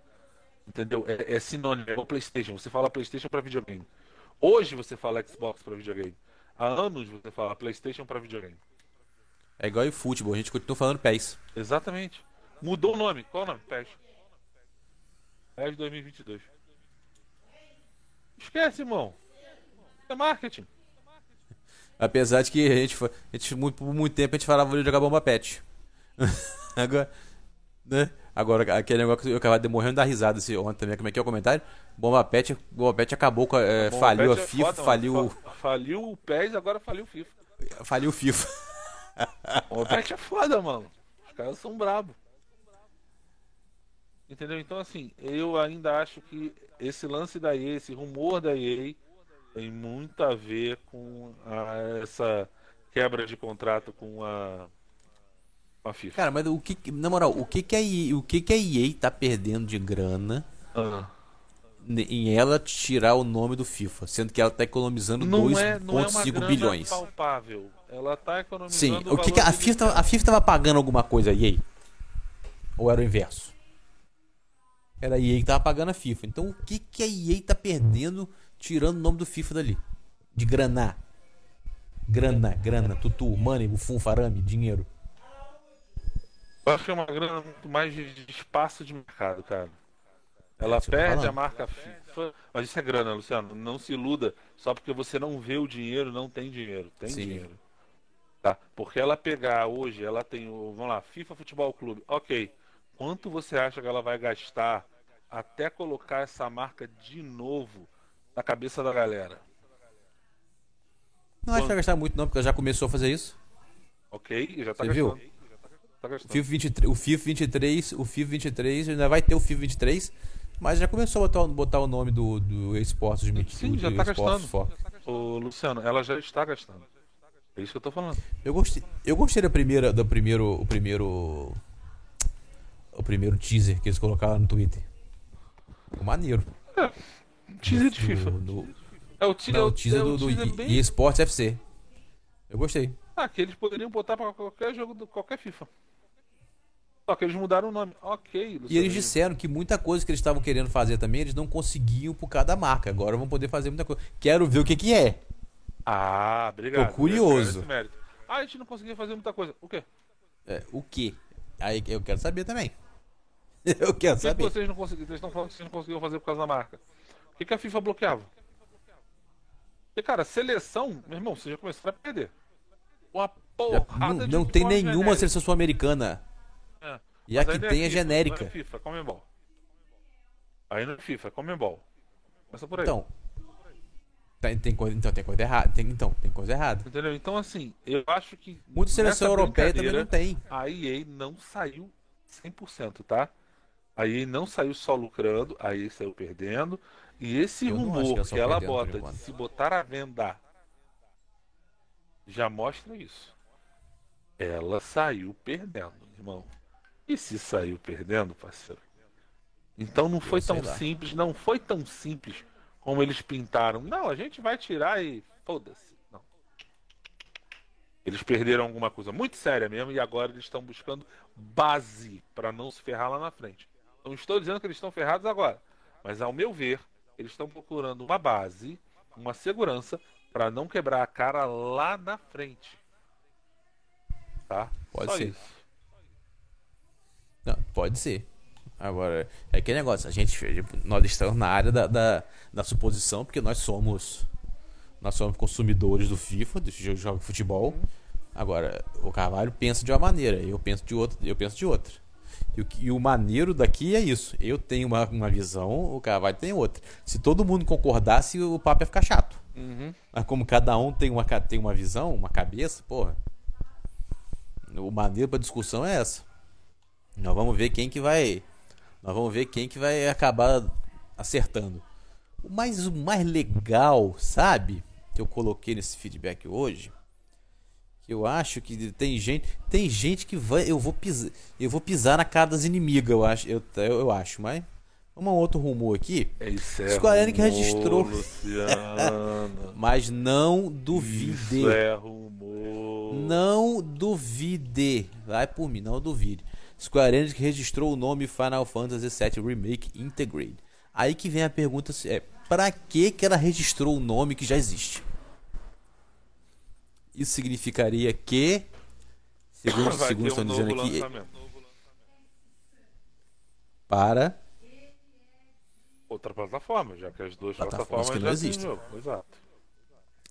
Entendeu? É, é sinônimo, é o PlayStation. Você fala PlayStation para videogame. Hoje você fala Xbox para videogame. Há anos você fala PlayStation para videogame. É igual em futebol, a gente continua falando PES. Exatamente. Mudou o nome. Qual o nome? PES. PES 2022. Esquece, irmão. É marketing. Apesar de que a gente, foi- a gente muito, por muito tempo a gente falava de jogar bomba pet. (laughs) Agora, né? Agora, aquele negócio que eu acabava de morrendo da risada esse ontem também. Como é que é o comentário? Bomba pet, bomba pet acabou com a, é, faliu a é FIFA, foda, faliu, Faliu o PES, agora faliu o FIFA. faliu o FIFA. O PES é foda, mano. Os caras são brabos. Entendeu? Então, assim, eu ainda acho que esse lance da EA, esse rumor da EA, tem muito a ver com a- essa quebra de contrato com a, com a FIFA. Cara, mas o que, na moral, o que que a EA, o que que a EA tá perdendo de grana Ah. em ela tirar o nome do FIFA, sendo que ela tá economizando Não é, não é 2.5 uma grana bilhões. palpável. Ela tá Sim, economizando o que, que a FIFA, a FIFA tava pagando alguma coisa a EA? Ou era o inverso? Era a EA que tava pagando a FIFA. Então o que que a EA tá perdendo tirando o nome do FIFA dali? De grana. Grana, grana, tutu, money, bufum, farame, dinheiro. Eu acho que é uma grana muito mais de, de espaço de mercado, cara. Ela que eu tô perde a marca FIFA. Mas isso é grana, Luciano. Não se iluda. Só porque você não vê o dinheiro, não tem dinheiro. Tem Sim. dinheiro. Tá? Porque ela pegar hoje, ela tem o. Vamos lá, FIFA Futebol Clube. Ok. Quanto você acha que ela vai gastar até colocar essa marca de novo na cabeça da galera? Não acho que vai gastar muito não, porque ela já começou a fazer isso. Ok? Já tá Você viu? Tá O. FIFA 23, o FIFA 23, o FIFA 23 ainda vai ter o FIFA 23, mas já começou a botar, botar o nome do, do esportes de Sim, já do tá gastando. for. Ô, Luciano, ela já está gastando. É isso que eu tô falando. Eu gostei, eu gostei da primeira, do primeiro, o primeiro, o primeiro teaser que eles colocaram no Twitter. Ficou maneiro. Teaser de Do- FIFA. do- É o, te- não, é o teaser é do, do E- bem- eSports FC. Eu gostei. Ah, que eles poderiam botar pra qualquer jogo do qualquer FIFA. Só que eles mudaram o nome. Ok, E Luciano. eles disseram que muita coisa que eles estavam querendo fazer também, eles não conseguiam por causa da marca. Agora vão poder fazer muita coisa. Quero ver o que que é. Ah, obrigado. Tô curioso. Ah, a gente não conseguia fazer muita coisa. O quê? É, o que? Aí eu quero saber também. (laughs) Eu quero O que, que saber. vocês não conseguiam? Vocês estão falando que vocês não conseguiam fazer por causa da marca. O que, que a FIFA bloqueava? Porque, cara, seleção, meu irmão, você já começou a perder. Uma porrada não de não tem nenhuma seleção sul-americana. É. E a Mas que ainda tem é FIFA, Não genérica. é FIFA, é Comembol. Aí não é FIFA, é Comembol. Começa por aí. Então. Tem, tem coisa, então tem coisa errada. Tem, então, tem coisa errada. Entendeu? Então, assim, eu acho que. Muita seleção europeia também não tem. A EA não saiu 100%, tá? A EA não saiu só lucrando, a EA saiu perdendo. E esse Eu não acho que rumor ela que, ela bota de se botar à venda já mostra isso. Ela saiu perdendo, irmão. E se saiu perdendo, parceiro? Então não foi tão lá. simples, não foi tão simples como eles pintaram. Não, a gente vai tirar e foda-se. Não. Eles perderam alguma coisa muito séria mesmo e agora eles estão buscando base para não se ferrar lá na frente. Não estou dizendo que eles estão ferrados agora, mas ao meu ver, eles estão procurando uma base, uma segurança para não quebrar a cara lá na frente. Tá? Pode Só ser. isso. Pode ser. Agora, é aquele negócio, a gente, nós estamos na área da, da, da suposição, porque nós somos. Nós somos consumidores do FIFA, do jogo de futebol. Agora, o Carvalho pensa de uma maneira, eu penso de outra, eu penso de outra. E o, e o maneiro daqui é isso. Eu tenho uma, uma visão, o Carvalho tem outra. Se todo mundo concordasse, o papo ia ficar chato. Uhum. Mas como cada um tem uma, tem uma visão, uma cabeça, porra. O maneiro pra discussão é essa. Nós vamos ver quem que vai. Nós vamos ver quem que vai acabar acertando. Mas o mais legal, sabe? Que eu coloquei nesse feedback hoje. Que eu acho que tem gente. Tem gente que vai. Eu vou pisar. Eu vou pisar na cara das inimigas, eu acho. Eu, eu, eu acho, mas. Um outro rumor aqui. Isso é Square Enix registrou. Mas não duvide. Isso é rumor. Não duvide. Vai por mim, não duvide. Square Enix registrou o nome Final Fantasy VII Remake Integrate. Aí que vem a pergunta: é para que que ela registrou o nome que já existe? Isso significaria que, segundo, (laughs) Vai segundo estão um dizendo aqui, para Outra plataforma, já que as duas Plataformas plataformas que não já existem. Exato.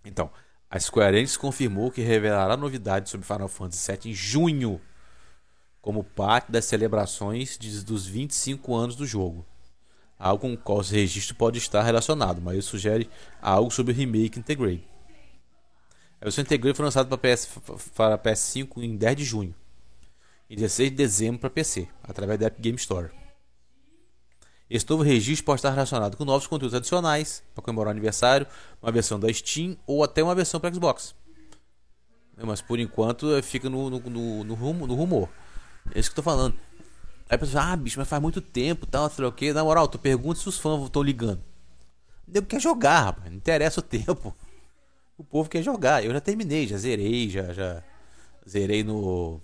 Então, a Square Enix confirmou que revelará novidades sobre Final Fantasy VII em junho, como parte das celebrações dos 25 anos do jogo. Algo com o qual esse registro pode estar relacionado, mas isso sugere algo sobre o remake Integrate. A versão Integrate foi lançada para, PS, para PS5 em 10 de junho e 16 de dezembro para PC, através da Epic Game Store. Esse novo registro pode estar relacionado com novos conteúdos adicionais para comemorar o aniversário, uma versão da Steam ou até uma versão para Xbox. É, Mas por enquanto fica no, no, no, no rumor. É isso que eu tô falando. Aí a pessoa ah, bicho, mas faz muito tempo tal, sei lá o que. Na moral, tu pergunta se os fãs estão ligando. O nego quer jogar, rapaz. Não interessa o (laughs) tempo. O povo quer jogar. Eu já terminei, já zerei, já, já zerei no,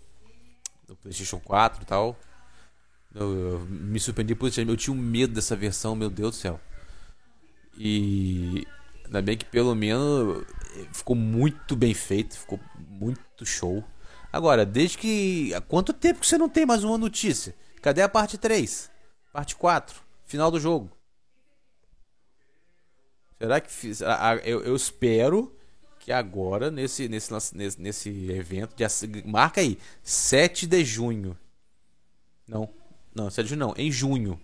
no PlayStation 4 e tal. Eu, eu me surpreendi por isso. Eu tinha um medo dessa versão, meu Deus do céu. E ainda bem que pelo menos ficou muito bem feito, ficou muito show. Agora, desde que. Há quanto tempo que você não tem mais uma notícia? Cadê a parte 3? Parte 4? Final do jogo? Será que fiz. Eu, eu espero que agora, nesse, nesse, nesse, nesse evento, se- marca aí, 7 de junho. Não, não, 7 de junho não, em junho.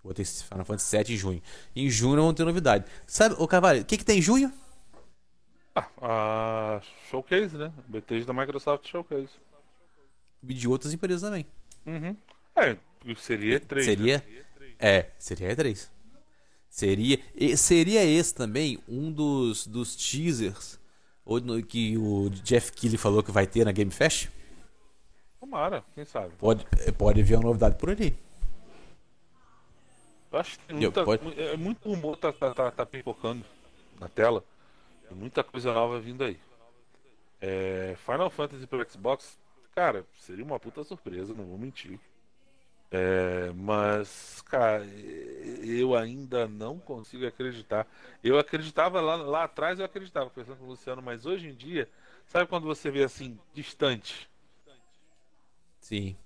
Vou ter Final Fantasy 7 em junho. Em junho vão ter novidade. Sabe, ô Carvalho, o que, que tem em junho? Ah, a Showcase, né? BTs da Microsoft Showcase. E de outras empresas também. Uhum. É, seria três. Seria? É, seria E3. Seria, seria esse também um dos, dos teasers que o Jeff Keighley falou que vai ter na Game Fest? Tomara, quem sabe. Pode, pode vir uma novidade por ali. Eu acho que tem Eu- muita, pode- é, muito rumor tá, tá, tá, tá pipocando na tela. Muita coisa nova vindo aí. É, Final Fantasy pro Xbox, cara, seria uma puta surpresa, não vou mentir. É, mas, cara, eu ainda não consigo acreditar. Eu acreditava lá, lá atrás, eu acreditava, pensando com o Luciano, mas hoje em dia, sabe quando você vê assim, distante? Sim.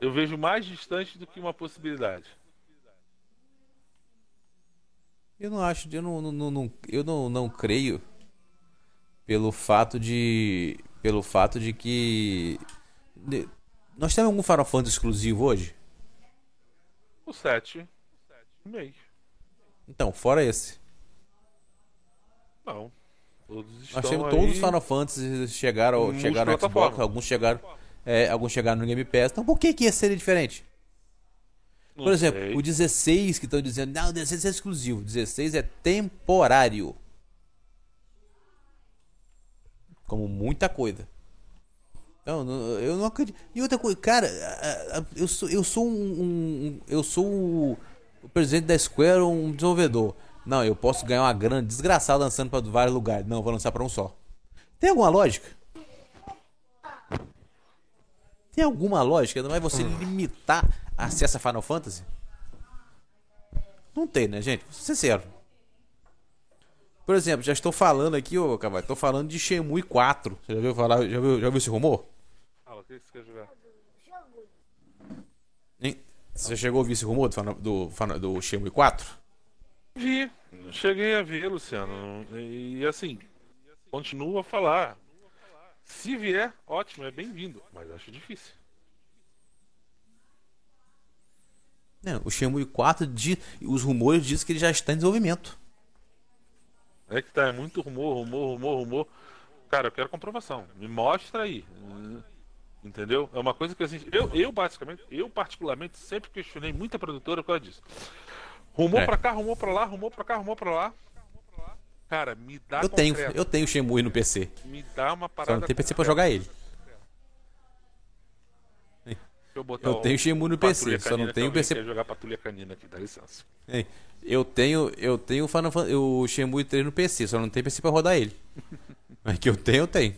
Eu vejo mais distante do que uma possibilidade. Eu não acho, eu não, não- não- eu não, não creio pelo fato de pelo fato de que de- nós temos algum Final Fantasy exclusivo hoje? O 7, meio. Então, fora esse. Não. Todos Nós temos aí... todos os Final Fantasy chegaram, chegaram no Xbox, alguns chegaram, é, alguns chegaram no Game Pass. Então, por que que ia ser diferente? Não Por exemplo, sei. o 16 que estão dizendo, não, o 16 é exclusivo, o 16 é temporário. Como muita coisa. Não, eu não acredito. E outra coisa, cara, eu sou, eu sou um, um- eu sou o, o presidente da Square, um desenvolvedor. Não, eu posso ganhar uma grana desgraçada lançando para vários lugares. Não, vou lançar para um só. Tem alguma lógica? Tem alguma lógica? Não é você limitar acesso a Final Fantasy? Não tem, né, gente? Vou ser sincero. Por exemplo, já estou falando aqui, ô Cavalho, estou falando de Shenmue 4. Você já viu falar, já viu, já viu esse rumor? Fala, o que você quer jogar? Hein? Você chegou a ouvir esse rumor do, do, do Shenmue 4? Vi. Cheguei a ver, Luciano. E assim, continuo a falar. Se vier, ótimo, é bem-vindo. Mas acho difícil. Não, o Shenmue 4, di- os rumores dizem que ele já está em desenvolvimento. É que tá, é muito rumor, rumor, rumor, rumor. Cara, eu quero comprovação. Me mostra aí. Entendeu? É uma coisa que assim, eu, eu basicamente, eu particularmente sempre questionei muita produtora por causa disso. Rumou É. pra cá, rumou pra lá, rumou pra cá, rumou pra lá. Cara, me dá Eu tenho, concreto. eu tenho Shenmue no PC. Me dá uma Só parada. não tem PC pra jogar ele. Eu Eu o tenho Shenmue no PC, só não Canina, tenho alguém PC. jogar Patrulha Canina aqui, dá licença. Ei, Eu tenho, eu tenho o Final Fantasy, o Shenmue 3 no PC, só não tem PC pra rodar ele. (laughs) Mas que eu tenho, eu tenho.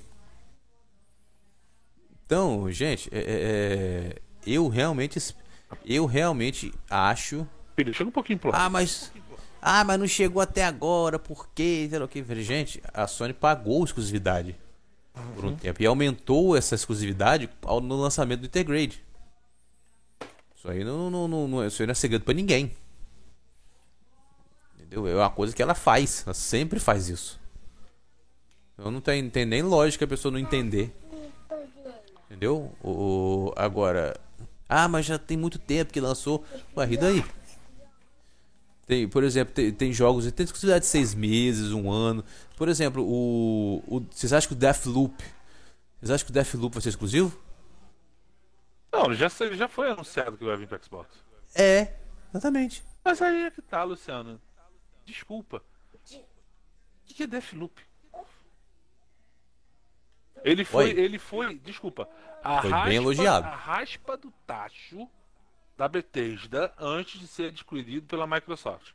Então, gente, é- é- é, eu realmente, eu realmente acho. Filho, chega um pouquinho pro lado. Ah, mas, ah, mas não chegou até agora, por quê? O Gente, a Sony pagou exclusividade por um tempo e aumentou essa exclusividade no lançamento do Intergrade. Isso aí não, não, não, não- isso aí não é segredo pra ninguém. Entendeu? É uma coisa que ela faz. Ela sempre faz isso. Então não tem, nem lógica a pessoa não entender. Entendeu? O, agora. Ah, mas já tem muito tempo que lançou. Ué, e daí? Tem, por exemplo, tem, tem jogos tem exclusividade de seis meses, um ano. Por exemplo, o, o. Vocês acham que o Deathloop. Vocês acham que o Deathloop vai ser exclusivo? Não, já, já foi anunciado que vai vir pro Xbox. É, exatamente. Mas aí é que tá, Luciano. Desculpa. O que, que é Deathloop? Ele foi, Oi. ele foi, desculpa, a Foi bem raspa, elogiado. a raspa do tacho da Bethesda antes de ser adquirido pela Microsoft.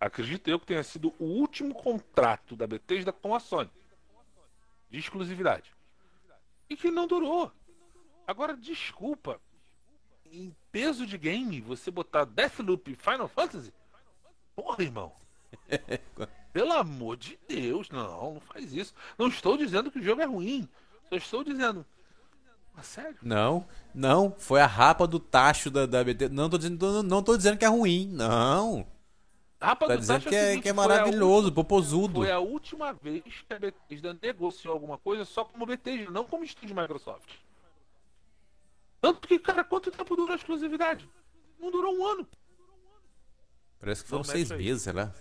Acredito eu que tenha sido o último contrato da Bethesda com a Sony de exclusividade. E que não durou. Agora, desculpa. Em peso de game, você botar Deathloop e Final Fantasy? Porra, irmão. (laughs) Pelo amor de Deus, não, não faz isso. Não estou dizendo que o jogo é ruim. Só estou dizendo. Mas sério? Não, não. Foi a rapa do tacho da, da BT. Não tô dizendo, não, não tô dizendo que é ruim. Não. Rapaz, Tá tu dizendo acha que é, seguinte, que é a maravilhoso, popozudo. Foi a última vez que a Bethesda negociou alguma coisa só como Bethesda, não como estúdio Microsoft. Tanto que, cara, quanto tempo durou a exclusividade? Não durou um ano. Parece que foram Não, seis aí. meses, sei lá.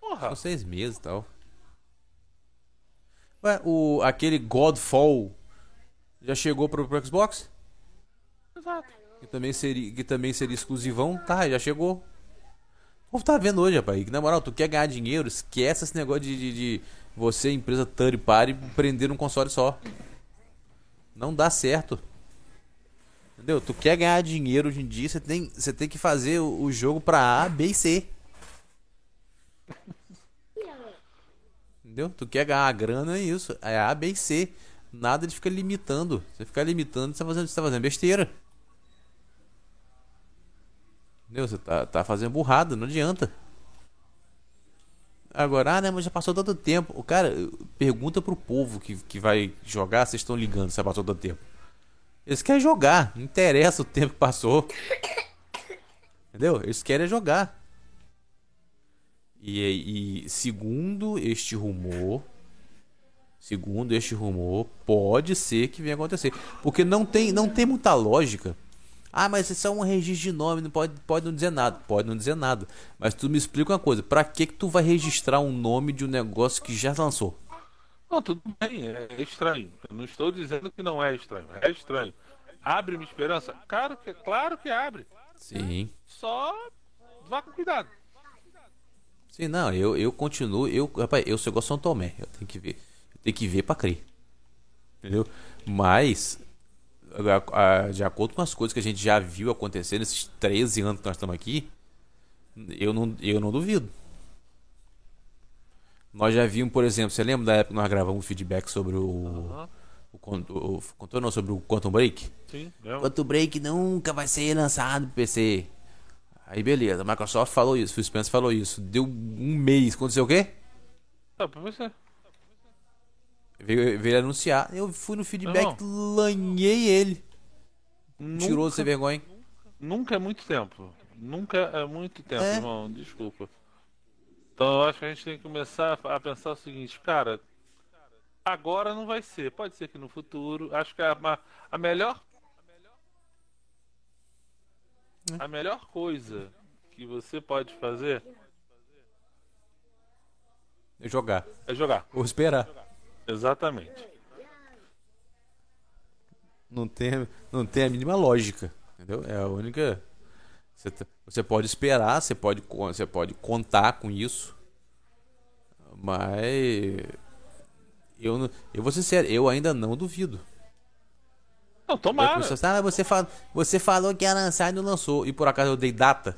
Porra. Foram seis meses e tal. Ué, o, aquele Godfall já chegou pro, pro Xbox? Exato. Que também seria, que também seria exclusivão? Tá, já chegou. O povo tá vendo hoje, rapaz. Que na moral, tu quer ganhar dinheiro, esquece esse negócio de, de, de você, empresa third party, prender um console só. Não dá certo. Entendeu? Tu quer ganhar dinheiro hoje em dia, você tem, você tem que fazer o, o jogo pra A, B e C. Entendeu? Tu quer ganhar a grana, é isso. É A, B e C. Nada de ficar limitando. Você ficar limitando, você tá fazendo, você tá fazendo besteira. Entendeu? Você tá, tá fazendo burrada, não adianta. Agora, ah, né, mas já passou tanto tempo. O cara, pergunta pro povo que, que vai jogar, vocês estão ligando se já passou tanto tempo. Eles querem jogar, não interessa o tempo que passou. Entendeu? Eles querem jogar. E, e segundo este rumor, segundo este rumor, pode ser que venha acontecer, porque não tem, não tem muita lógica. Ah, mas isso é um registro de nome, não pode, pode não dizer nada, pode não dizer nada. Mas tu me explica uma coisa, pra que que tu vai registrar um nome de um negócio que já lançou? Não, tudo bem, é estranho. Eu não estou dizendo que não é estranho. É estranho. Abre-me esperança? Claro que, claro que abre. Sim. Só vá com cuidado. Sim, não, eu, eu continuo, eu, rapaz, eu sou igual São Tomé, eu tenho que ver. Eu tenho que ver pra crer. Entendeu? Mas, a- a- de acordo com as coisas que a gente já viu acontecer nesses 13 anos que nós estamos aqui, eu não, eu não duvido. Nós já vimos, por exemplo, você lembra da época que nós gravamos feedback sobre o. Aham. o, o, o contou não, sobre o Quantum Break? Sim, lembra? Quantum Break nunca vai ser lançado pro PC. Aí beleza, a Microsoft falou isso, o Spencer falou isso. Deu um mês, aconteceu o quê? Tá, pra você. Veio, veio anunciar. Eu fui no feedback, Não. lanhei ele. Tirou Nunca, sem vergonha. nunca é muito tempo. Nunca é muito tempo, É. irmão. Desculpa. Então eu acho que a gente tem que começar a pensar o seguinte, cara. Agora não vai ser. Pode ser que no futuro. Acho que a, a- melhor. A melhor coisa que você pode fazer Jogar. é jogar. Ou esperar. Exatamente. Não tem, não tem a mínima lógica. Entendeu? É a única. Você tá, Você pode esperar, você pode, você pode contar com isso. Mas eu, eu vou ser sério, eu ainda não duvido. Não, tomara. ah, você, fal, você falou que ia lançar e não lançou. E por acaso eu dei data?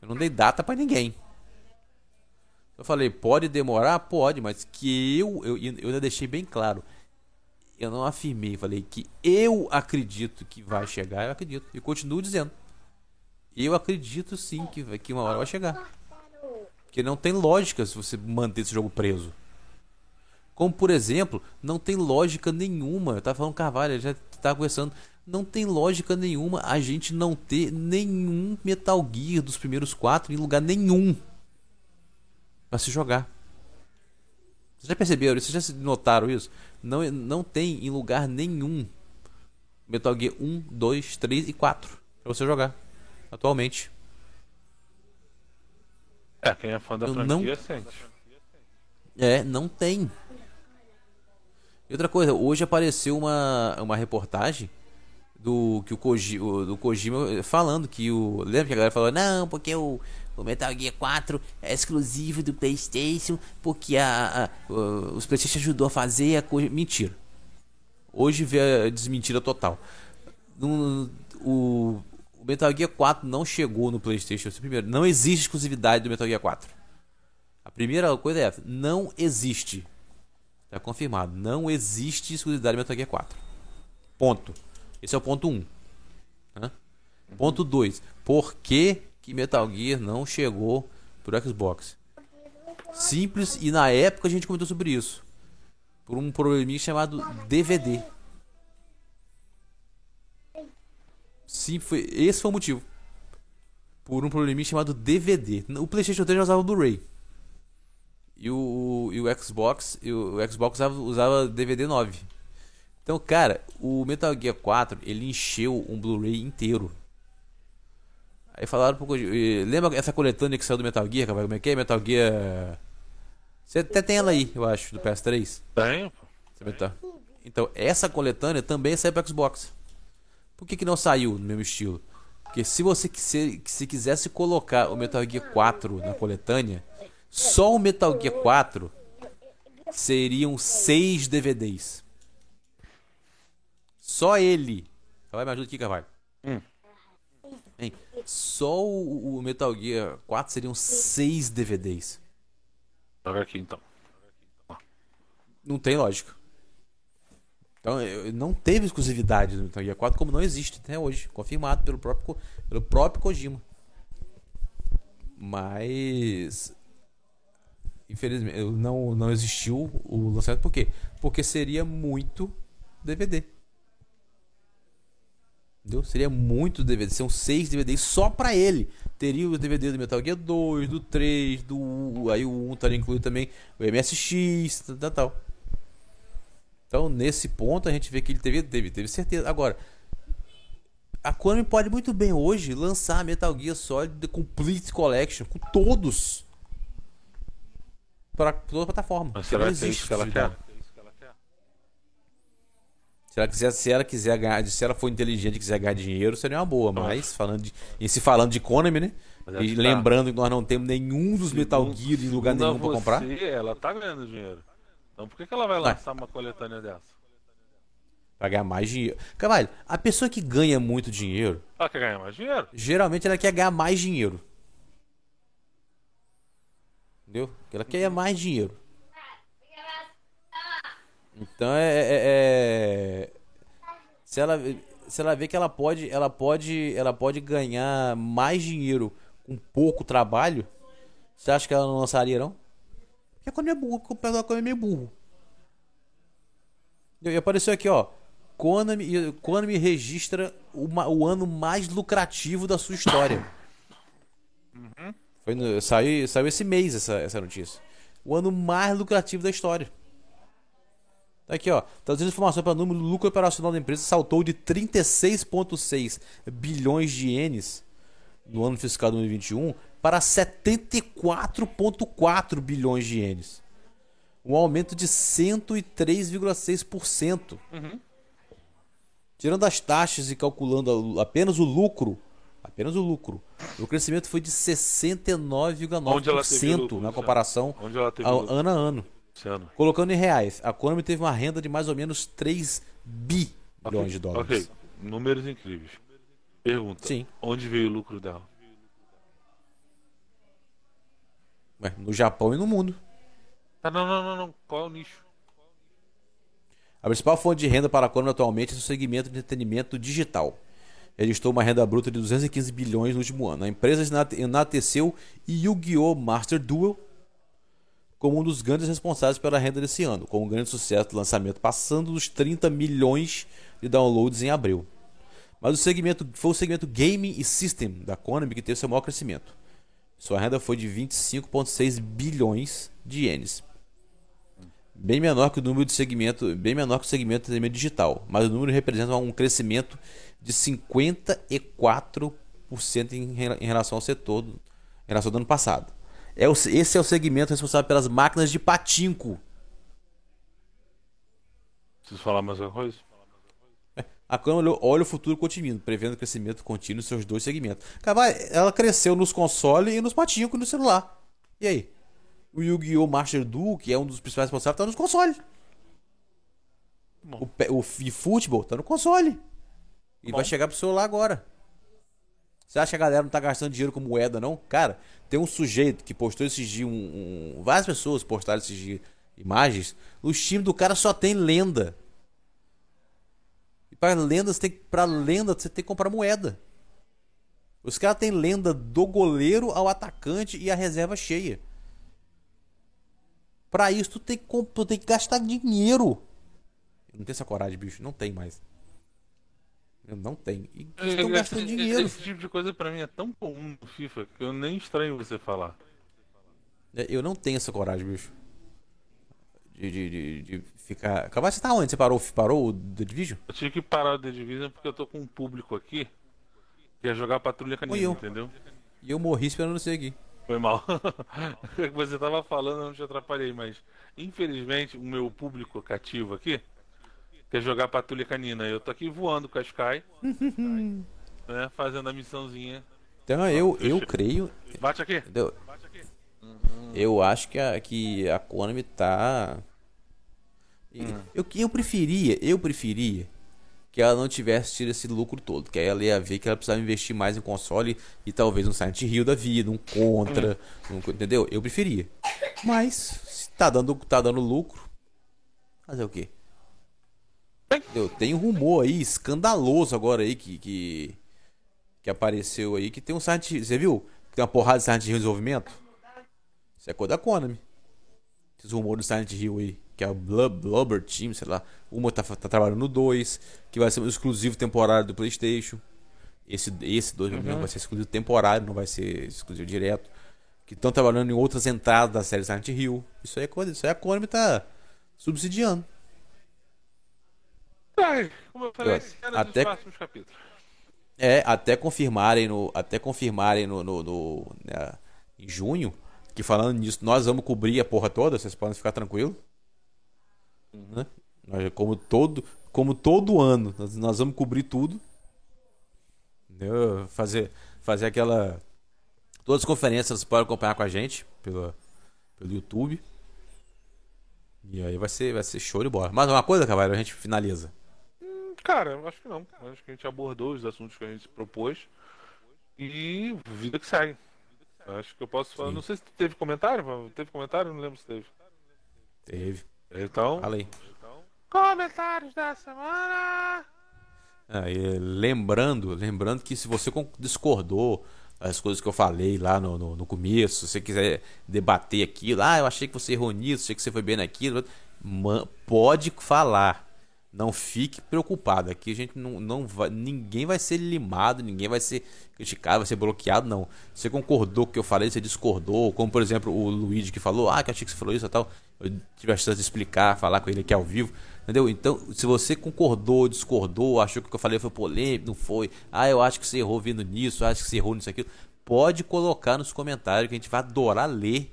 Eu não dei data para ninguém. Eu falei, pode demorar? Pode, mas que eu, eu, eu ainda deixei bem claro. Eu não afirmei, falei que eu acredito que vai chegar, eu acredito. E continuo dizendo. Eu acredito sim que, que uma hora vai chegar. Porque não tem lógica se você manter esse jogo preso. Como, por exemplo, não tem lógica nenhuma. Eu tava falando Carvalho, já tava conversando. Não tem lógica nenhuma a gente não ter nenhum Metal Gear dos primeiros quatro em lugar nenhum para se jogar. Vocês já perceberam isso? Vocês já notaram isso? Não, não tem em lugar nenhum Metal Gear 1, 2, 3 e 4 para você jogar atualmente. É, quem é fã da Eu franquia não... sente. É, não tem. E outra coisa, hoje apareceu uma, uma reportagem do que o Kojima, do Kojima falando que o. Lembra que a galera falou, não, porque o, o Metal Gear 4 é exclusivo do Playstation, porque a, a, os Playstation ajudou a fazer a coisa. Mentira. Hoje vê a desmentira total. No, o, o Metal Gear 4 não chegou no Playstation. Primeiro, não existe exclusividade do Metal Gear 4. A primeira coisa é não existe. Está confirmado. Não existe exclusividade do Metal Gear 4. Ponto. Esse é o ponto 1. Um. Ponto 2. Por que, que Metal Gear não chegou pro Xbox? Simples, e na época a gente comentou sobre isso. Por um probleminha chamado DVD. Sim, foi, esse foi o motivo. Por um probleminha chamado DVD. O PlayStation 3 já usava Blu-ray. E o, e o Xbox, e o, o Xbox usava, usava DVD 9. Então, cara, o Metal Gear 4 ele encheu um Blu-ray inteiro. Aí falaram pro Lembra essa coletânea que saiu do Metal Gear, Como é que é? Metal Gear. Você até tem ela aí, eu acho, do PS3. Tem. Então, essa coletânea também saiu pro Xbox. Por que, que não saiu no mesmo estilo? Porque se você se, se quisesse colocar o Metal Gear 4 na coletânea, só o Metal Gear 4 seriam 6 DVDs. Só ele. Vai, me ajuda aqui, Carvalho. Hum. Hein? Só o, o, Metal Gear 4 seriam 6 DVDs. Joga aqui então. Não tem lógica. Então, não teve exclusividade do Metal Gear 4, como não existe até hoje. Confirmado pelo próprio, pelo próprio Kojima. Mas. Infelizmente, não, não existiu o lançamento. Por quê? Porque seria muito DVD. Entendeu? Seria muito DVD. São seis DVDs só pra ele. Teria os DVDs do Metal Gear 2, do 3, do. Aí o 1 estaria incluído também. O MSX, tal, tal. Então, nesse ponto, a gente vê que ele teve, teve, teve certeza. Agora, a Konami pode muito bem hoje lançar Metal Gear Solid The Complete Collection com todos para toda a plataforma. Mas será que é isso que ela quer? Se ela, quiser, se ela quiser ganhar, se ela for inteligente e quiser ganhar dinheiro, seria uma boa. Mas falando de, em se falando de Konami, né? E lembrando que nós não temos nenhum dos Metal Gear em lugar nenhum para comprar. Ela tá ganhando dinheiro. Então por que, que ela vai lançar uma coletânea dessa? Pra ganhar mais dinheiro. Cavalho, a pessoa que ganha muito dinheiro. Ela quer ganhar mais dinheiro? Geralmente ela quer ganhar mais dinheiro. Entendeu? Ela quer ganhar mais dinheiro. Então é, é, é, se ela se ela vê que ela pode ela pode ela pode ganhar mais dinheiro com pouco trabalho, você acha que ela não lançaria não? Porque a Konami é burro, o pessoal da Konami é burro. E apareceu aqui, ó. Konami, Konami registra uma, o ano mais lucrativo da sua história. Uhum. Foi no, saiu, saiu esse mês essa, essa notícia. O ano mais lucrativo da história. Tá aqui, ó. Traduzindo informação para número, o lucro operacional da empresa saltou de 36,6 bilhões de ienes no ano fiscal de 2021 para 74,4 bilhões de ienes. Um aumento de 103,6%. Uhum. Tirando as taxas e calculando apenas o lucro, apenas o lucro, o crescimento foi de 69,9% na comparação ano a ano. Colocando em reais, a Konami teve uma renda de mais ou menos 3 bilhões de dólares. Ok, números incríveis. Pergunta: Sim. onde veio o lucro dela? Ué, no Japão e no mundo. Ah, não, não, não, não. Qual é o nicho? A principal fonte de renda para a Konami atualmente é o segmento de entretenimento digital. Registrou uma renda bruta de 215 bilhões no último ano. A empresa enalteceu Yu-Gi-Oh! Master Duel como um dos grandes responsáveis pela renda desse ano, com um grande sucesso do lançamento, passando dos 30 milhões de downloads em abril. Mas o segmento foi o segmento Game e System da Konami que teve seu maior crescimento. Sua renda foi de 25,6 bilhões de ienes. Bem menor que o número de segmento, bem menor que o segmento de digital, mas o número representa um crescimento de 54% em, em relação ao setor, em relação ao ano passado. É o, esse é o segmento responsável pelas máquinas de patinco. Preciso falar mais uma coisa? A Câmara olha o futuro com otimismo, prevendo crescimento contínuo em seus dois segmentos. Ela cresceu nos consoles e nos patinco no celular. E aí? O Yu-Gi-Oh! Master Duel, que é um dos principais responsáveis, tá nos consoles. O, o eFootball tá no console. E Bom. vai chegar pro celular agora. Você acha que a galera não tá gastando dinheiro com moeda, não? Cara, tem um sujeito que postou esses dias. Um, um, várias pessoas postaram esses dias imagens. Os times do cara só tem lenda. E para lendas, tem, pra lenda, você tem que comprar moeda. Os caras têm lenda do goleiro ao atacante e a reserva cheia. Pra isso, tu tem, que, tu tem que gastar dinheiro. Eu não tenho essa coragem, bicho. Não tem mais. Eu não tenho. E estão gastando dinheiro. Esse tipo de coisa pra mim é tão comum no FIFA que eu nem estranho você falar. É, eu não tenho essa coragem, bicho. De, de, de, de ficar. Acabou você tá onde? Você parou, parou o The Division? Eu tive que parar o The Division porque eu tô com um público aqui que ia jogar Patrulha Canina, entendeu? E eu morri esperando você aqui. Foi mal. (laughs) você tava falando, eu não te atrapalhei, mas infelizmente o meu público cativo aqui quer jogar patrulha canina. Eu tô aqui voando com a Sky, (laughs) né, fazendo a missãozinha. Então eu, eu creio. Bate aqui. Entendeu? Eu acho que a, que a Konami tá. Hum. Eu, eu preferia, eu preferia que ela não tivesse tido esse lucro todo. Que aí ela ia ver que ela precisava investir mais em console e talvez um Silent Hill da vida, um Contra, um, entendeu? Eu preferia. Mas, se tá dando, tá dando lucro, fazer o quê? Eu tenho um rumor aí, escandaloso agora aí, que, que, que apareceu aí, que tem um Silent Você viu? Tem uma porrada de Silent Hill em desenvolvimento? Isso é coisa da Konami. Esses rumores do Silent Hill aí, que é o Blubber Team, sei lá. Uma tá, tá trabalhando no 2, que vai ser um exclusivo temporário do PlayStation. Esse 2 esse dois, uhum. vai ser exclusivo temporário, não vai ser exclusivo direto. Que estão trabalhando em outras entradas da série Silent Hill. Isso aí é coisa, isso aí a Konami tá subsidiando. Ai, como eu falei, até, próximos capítulos. É, até confirmarem no. Até confirmarem no. no, no né, em junho. Que falando nisso, nós vamos cobrir a porra toda, vocês podem ficar tranquilos. Uhum. Né? Como todo, como todo ano, nós, nós vamos cobrir tudo. Entendeu? Fazer, fazer aquela. Todas as conferências você pode acompanhar com a gente pelo, pelo YouTube. E aí vai ser, vai ser show de bola. Mais uma coisa, Cavaleiro, a gente finaliza. Cara, eu acho que não. Acho que a gente abordou os assuntos que a gente propôs. E vida que segue. Acho que eu posso falar. Sim. Não sei se teve comentário. Teve comentário? Não lembro se teve. Teve. Então. Falei. Comentários da semana. É, lembrando, lembrando que se você discordou as coisas que eu falei lá no, no, no começo, se você quiser debater aquilo, ah, eu achei que você errou nisso, achei que você foi bem naquilo, pode falar. Não fique preocupado. Aqui a gente não, não vai. Ninguém vai ser limado, ninguém vai ser criticado, vai ser bloqueado, não. Você concordou com o que eu falei, você discordou. Como por exemplo o Luigi que falou, ah, que achei que você falou isso e tal. Eu tive a chance de explicar, falar com ele aqui ao vivo. Entendeu? Então, se você concordou, discordou, achou que o que eu falei foi polêmico, não foi. Ah, eu acho que você errou vindo nisso, acho que você errou nisso aqui. Pode colocar nos comentários que a gente vai adorar ler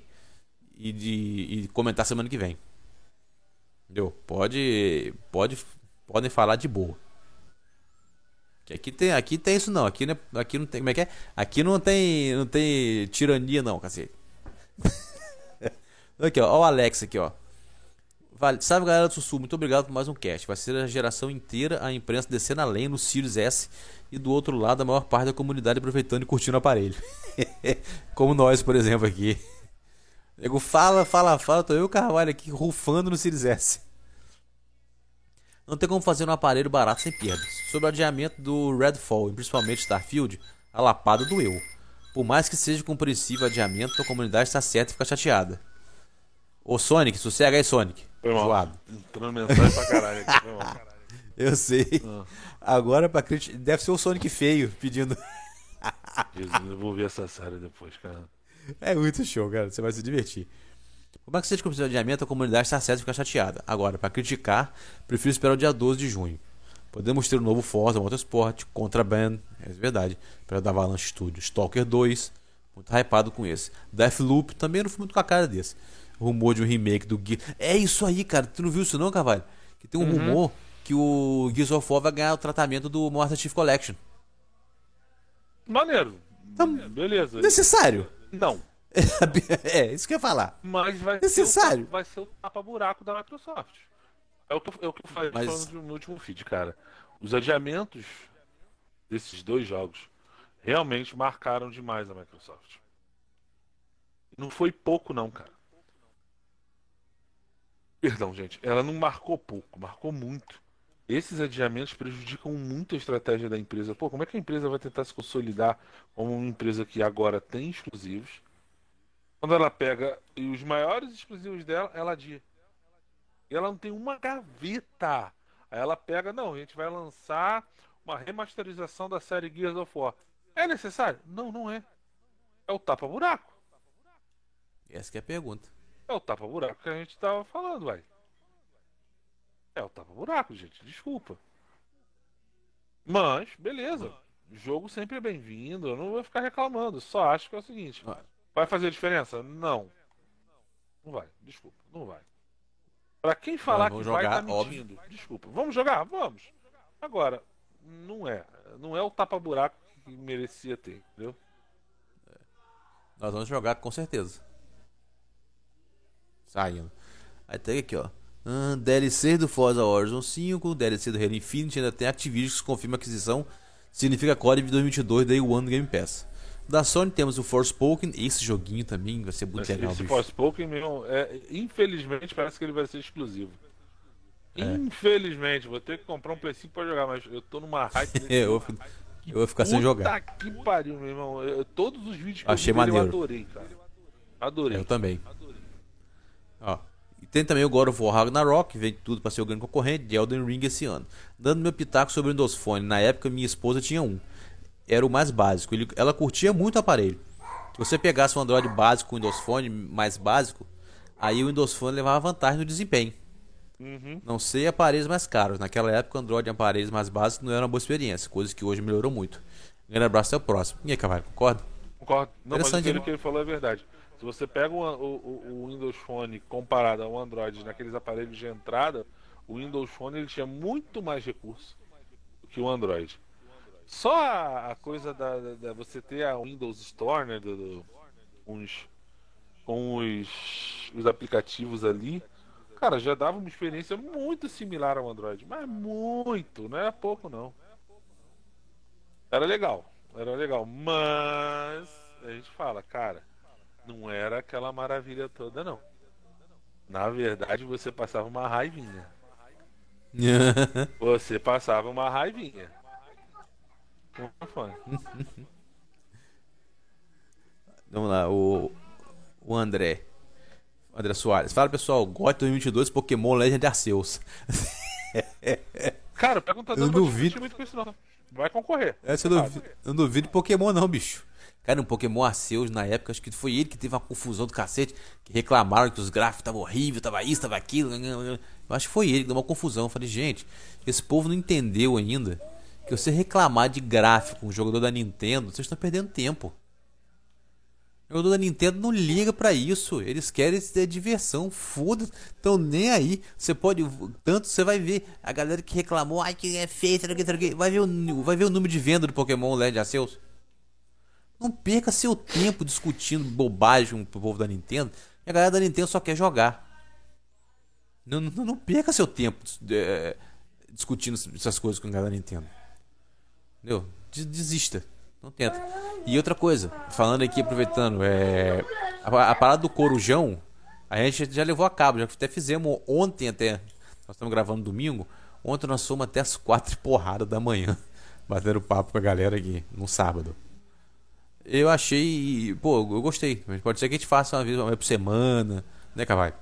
e, de, e comentar semana que vem. Entendeu? Pode, pode, podem falar de boa. Aqui tem, aqui tem isso não. Aqui, não é, aqui não tem. Como é que é? Aqui não tem. Não tem tirania, não, cacete. (laughs) aqui, ó. Ó o Alex aqui, ó. Vale. Salve galera do Sussu, muito obrigado por mais um cast. Vai ser a geração inteira a imprensa descendo além no Sirius S e do outro lado a maior parte da comunidade aproveitando e curtindo o aparelho. (laughs) Como nós, por exemplo, aqui. Nego fala, fala, fala, tô eu e o Carvalho aqui rufando no Sirius S. Não tem como fazer um aparelho barato sem perdas. Sobre o adiamento do Redfall, e principalmente Starfield, a lapada doeu. Por mais que seja compreensível o adiamento, a comunidade está certa e fica chateada. Ô Sonic, sossega aí, Sonic. Foi mal. Zoado. Entrando mensagem pra caralho aqui. Foi mal. (laughs) Eu sei. Ah. Agora pra criticar. Deve ser o Sonic feio pedindo. Jesus, eu vou ver essa série depois, cara. (laughs) É muito show, cara. Você vai se divertir. Por mais que seja o adiamento, a comunidade está certa e fica chateada. Agora, pra criticar, prefiro esperar o dia 12 de junho. Podemos ter um novo Forza Motorsport, Contraband, é verdade, para da Avalanche Studio, Stalker 2, muito hypado com esse. Deathloop, também não fui muito com a cara desse. Rumor de um remake do Gear. É isso aí, cara. Tu não viu isso não, Carvalho? Que tem um rumor que o Gears of War vai ganhar o tratamento do Master Chief Collection. Maneiro. Então, Beleza. Necessário. Não. (laughs) é, isso que eu ia falar. Mas vai Necessário. ser o, vai ser o tapa-buraco da Microsoft. É o que, eu- é o que eu falei Mas- no último feed, cara. Os adiamentos desses dois jogos realmente marcaram demais a Microsoft. Não foi pouco, não, cara. Perdão, gente. Ela não marcou pouco, marcou muito. Esses adiamentos prejudicam muito a estratégia da empresa. Pô, como é que a empresa vai tentar se consolidar como uma empresa que agora tem exclusivos? Quando ela pega e os maiores exclusivos dela, ela adia. E ela não tem uma gaveta. Aí ela pega, não, a gente vai lançar uma remasterização da série Gears of War. É necessário? Não, não é. É o tapa-buraco. Essa que é a pergunta. É o tapa-buraco que a gente tava falando, vai. É o tapa-buraco, gente. Desculpa. Mas, beleza. Jogo sempre é bem-vindo. Eu não vou ficar reclamando. Só acho que é o seguinte: vai fazer diferença? Não. Não vai. Desculpa. Não vai. Pra quem falar que vamos vai, tá jogar, óbvio. mentindo. Desculpa. Vamos jogar? Vamos. Agora, não é. Não é o tapa-buraco que merecia ter, entendeu? Nós vamos jogar com certeza. Saindo. Aí tem aqui, ó. Ah, DLC do Forza Horizon 5, DLC do Halo Infinite, ainda tem Activision que confirma a aquisição. Significa COD de 2022 Day One Game Pass. Da Sony temos o Forspoken, esse joguinho também vai ser muito Esse, legal. esse bicho. Forspoken, meu, é, infelizmente parece que ele vai ser exclusivo. É. Infelizmente, vou ter que comprar um Play 5 pra jogar, mas eu tô numa hype (laughs) eu, vou, eu vou ficar sem Puta jogar. que pariu, meu irmão. Eu- todos os vídeos que Achei eu vi dele, eu maneiro. adorei, cara. Adorei. Eu também. Ó. E tem também o God of War Ragnarok, que vem tudo pra ser o grande concorrente de Elden Ring esse ano. Dando meu pitaco sobre o Windows Phone, na época minha esposa tinha um. Era o mais básico. Ele- ela curtia muito o aparelho. Se você pegasse um Android básico com o Windows Phone mais básico, aí o Windows Phone levava vantagem no desempenho. Uhum. Não sei aparelhos mais caros. Naquela época, o Android em aparelhos mais básicos não era uma boa experiência, coisa que hoje melhorou muito. Grande abraço, até o próximo. E aí, Cavalho, concorda? Concordo. Não, mas aquilo né? que ele falou é verdade. Se você pega o, o- o Windows Phone comparado ao Android naqueles aparelhos de entrada, o Windows Phone ele tinha muito mais recurso que o Android. Só a, coisa da, da- da você ter a Windows Store, né, do, do- os, com os, os aplicativos ali, cara, já dava uma experiência muito similar ao Android, mas muito, não era pouco não. Era legal, era legal, mas a gente fala, cara, não era aquela maravilha toda não. Na verdade, você passava uma raivinha. (laughs) Você passava uma raivinha. Com o fone. Vamos lá, o, o André. André Soares. Fala pessoal, GOT 2022 Pokémon Legend Arceus. Cara, perguntador Eu não duvido. muito com isso não. Vai concorrer. Essa eu não, duvido, eu não duvido Pokémon não, bicho. Cara, um Pokémon Arceus na época, acho que foi ele que teve uma confusão do cacete, que reclamaram que os gráficos estavam horríveis, tava isso, tava aquilo. Eu acho que foi ele que deu uma confusão. Eu falei, gente, esse povo não entendeu ainda que você reclamar de gráfico um jogador da Nintendo, vocês estão perdendo tempo. O jogador da Nintendo não liga para isso. Eles querem ter diversão. Foda-se. Estão nem aí. Você pode. Tanto você vai ver a galera que reclamou. Ai, que é feio, vai ver, o, vai ver o número de venda do Pokémon Legend Arceus. Não perca seu tempo discutindo bobagem com o povo da Nintendo. A galera da Nintendo só quer jogar. Não, não, não perca seu tempo é, discutindo essas coisas com a galera da Nintendo. Entendeu? Desista. Não tenta. E outra coisa, falando aqui, aproveitando, é, a, a parada do Corujão, a gente já levou a cabo, já até fizemos ontem até. Nós estamos gravando domingo. Ontem nós fomos até as quatro porradas da manhã. (laughs) Batendo papo com a galera aqui no sábado. Eu achei. Pô, eu gostei. Mas pode ser que a gente faça uma vez, uma vez por semana, né, Cavalho?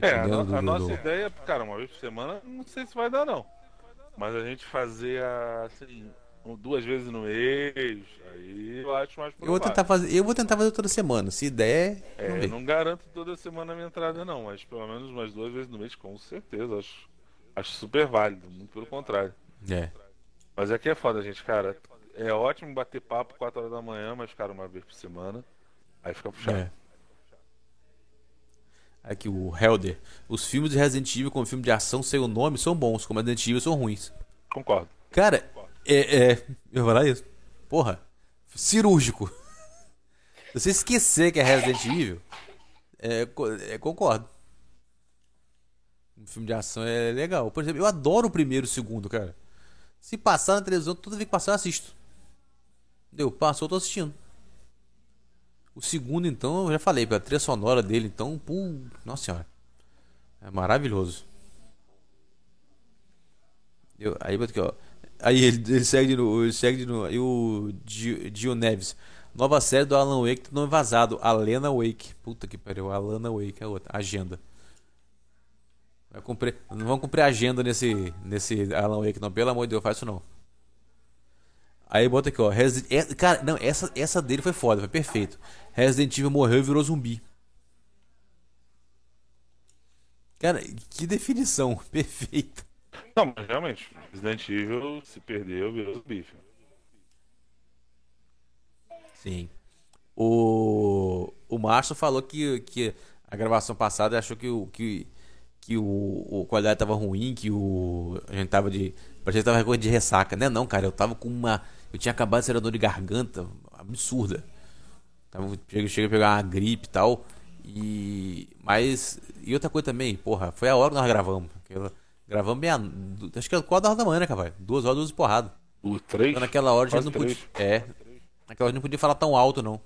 É, a, no, a do, nossa do... ideia, cara, uma vez por semana, não sei se vai dar, não. Mas a gente fazer assim, duas vezes no mês, aí eu acho mais eu vou tentar fazer Eu vou tentar fazer toda semana, se der. É, eu não garanto toda semana a minha entrada, não, mas pelo menos umas duas vezes no mês, com certeza. Acho, acho super válido, muito pelo contrário. É. Mas aqui é foda, gente, cara. É ótimo bater papo 4 horas da manhã, mas, cara, uma vez por semana, aí fica puxado. É. Aqui o Helder. Os filmes de Resident Evil como filme de ação sem o nome são bons, como Resident Evil são ruins. Concordo. Cara, Concordo. é, é. Eu vou falar isso. Porra. Cirúrgico. (laughs) Se você esquecer que é Resident Evil, é, é, concordo. Um filme de ação é legal. Por exemplo, eu adoro o primeiro e o segundo, cara. Se passar na televisão, toda vez que passar, eu assisto. Deu, passou, tô assistindo. O segundo, então, eu já falei, a trilha sonora dele, então, pô, nossa senhora. É maravilhoso. Eu, aí, aqui, ó. Aí ele, ele segue no. Ele segue no. Aí o Dio Neves. Nova série do Alan Wake não vazado. Alena Wake. Puta que pariu. Alana Wake é outra. Agenda. Vai cumprir, não vamos cumprir agenda nesse, nesse Alan Wake, não. Pelo amor de Deus, faz isso não. Aí bota aqui, ó. Resident... É, cara, não, essa, essa dele foi foda, foi perfeito. Resident Evil morreu e virou zumbi. Cara, que definição (laughs) perfeita. Não, mas realmente, Resident Evil se perdeu, virou zumbi. Sim. O, o Márcio falou que, que a gravação passada achou que, o, que, que o, o qualidade tava ruim, que o. A gente tava de. Parecia que tava de ressaca, né? Não, cara, eu tava com uma eu tinha acabado de ser dor de garganta absurda. Tava, cheguei a pegar uma gripe e tal. E. Mas. E outra coisa também, porra, foi a hora que nós gravamos. Gravamos meia. Acho que é 4 horas da manhã, né, cavalo? Duas horas, duas porradas. O três? Então, naquela hora a gente não podia. É. Naquela hora a gente não podia falar tão alto, não.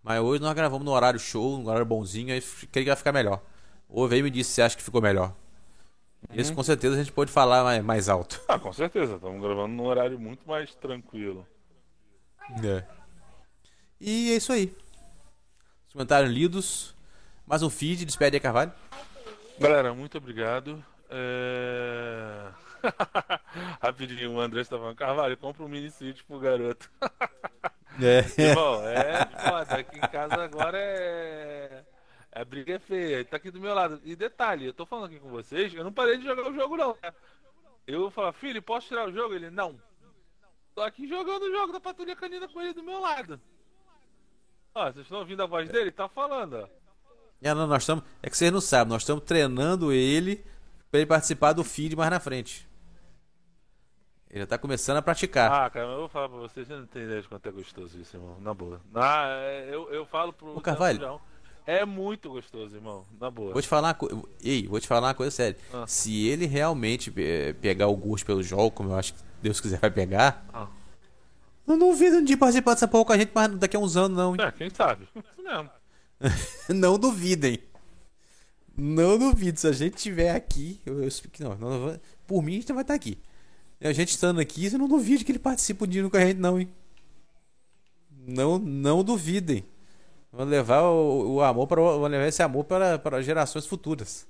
Mas hoje nós gravamos no horário show, no horário bonzinho, aí creio que vai ficar melhor. Ou veio e me disse se acha que ficou melhor. Uhum. Esse com certeza a gente pode falar mais, mais alto. Ah, com certeza. Estamos gravando num horário muito mais tranquilo. É. E é isso aí. Os comentários lidos. Mais um feed, despede aí, Carvalho. Galera, muito obrigado. É... (laughs) Rapidinho, o André estava falando, Carvalho, compra um mini sítio pro garoto. (laughs) é. Irmão, é foda. Aqui em casa agora é a briga é feia, ele tá aqui do meu lado. E detalhe, eu tô falando aqui com vocês, eu não parei de jogar o jogo não. Né? Eu vou falar, filho, posso tirar o jogo? Ele, não. Tô aqui jogando o jogo da Patrulha Canina com ele do meu lado. Ó, vocês estão ouvindo a voz dele? Tá falando, ó. É, não, nós estamos. É que vocês não sabem, nós estamos treinando ele para ele participar do feed mais na frente. Ele já tá começando a praticar. Ah, cara, eu vou falar pra vocês, você não tem ideia de quanto é gostoso isso, irmão. Na boa. Ah, eu, eu falo pro. Ô, Carvalho. É muito gostoso, irmão. Na boa. Vou te falar uma coisa. Ei, vou te falar uma coisa séria. Ah. Se ele realmente eh, pegar o gosto pelo jogo, como eu acho que Deus quiser vai pegar. Ah. Não duvido de participar dessa porra com a gente mas daqui a uns anos, não. Hein? É, quem sabe? Isso mesmo. (laughs) não duvidem. Não duvido. Se a gente estiver aqui. Eu, eu, não, não, por mim, a gente vai estar aqui. A gente estando aqui, você não duvide que ele participe um dia com a gente, não, hein? Não, não duvidem. Vamos levar o, o amor para vamos levar esse amor para, para gerações futuras.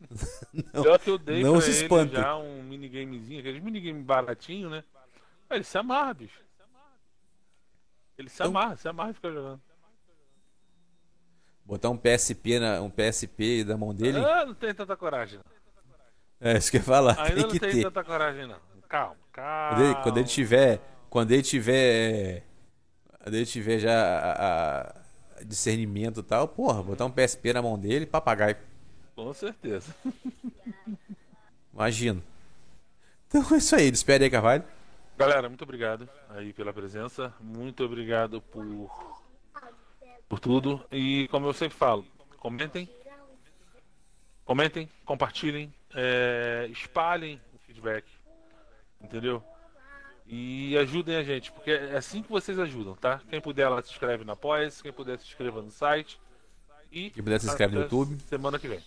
(laughs) não, eu que eu dei não se espante. já um minigamezinho, aquele minigame baratinho, né? Ele se amarra, bicho. Ele se então, amarra, se amarra e fica jogando. Botar um PSP, na, um PSP da mão dele? Ah, não tem tanta coragem. Não. É, isso que eu ia falar. Ainda tem não tem ter. tanta coragem, não. Calma, calma. Quando ele, quando ele tiver. Quando ele tiver. Quando ele tiver já a, a discernimento e tal, porra, botar um PSP na mão dele, papagaio. Com certeza. Imagino. Então é isso aí, despede aí, Carvalho. Galera, muito obrigado aí pela presença. Muito obrigado por, por tudo. E como eu sempre falo, comentem, comentem, compartilhem, é, espalhem o feedback. Entendeu? E ajudem a gente, porque é assim que vocês ajudam, tá? Quem puder lá se inscreve na Apoia, quem puder se inscreva no site. E quem puder se inscreve no YouTube. Semana que vem.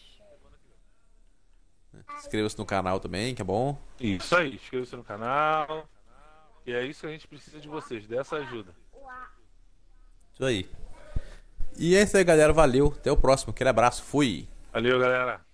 Inscreva-se no canal também, que é bom. Isso aí, inscreva-se no canal. E é isso que a gente precisa de vocês, dessa ajuda. Isso aí. E é isso aí, galera. Valeu. Até o próximo. Aquele abraço. Fui. Valeu, galera.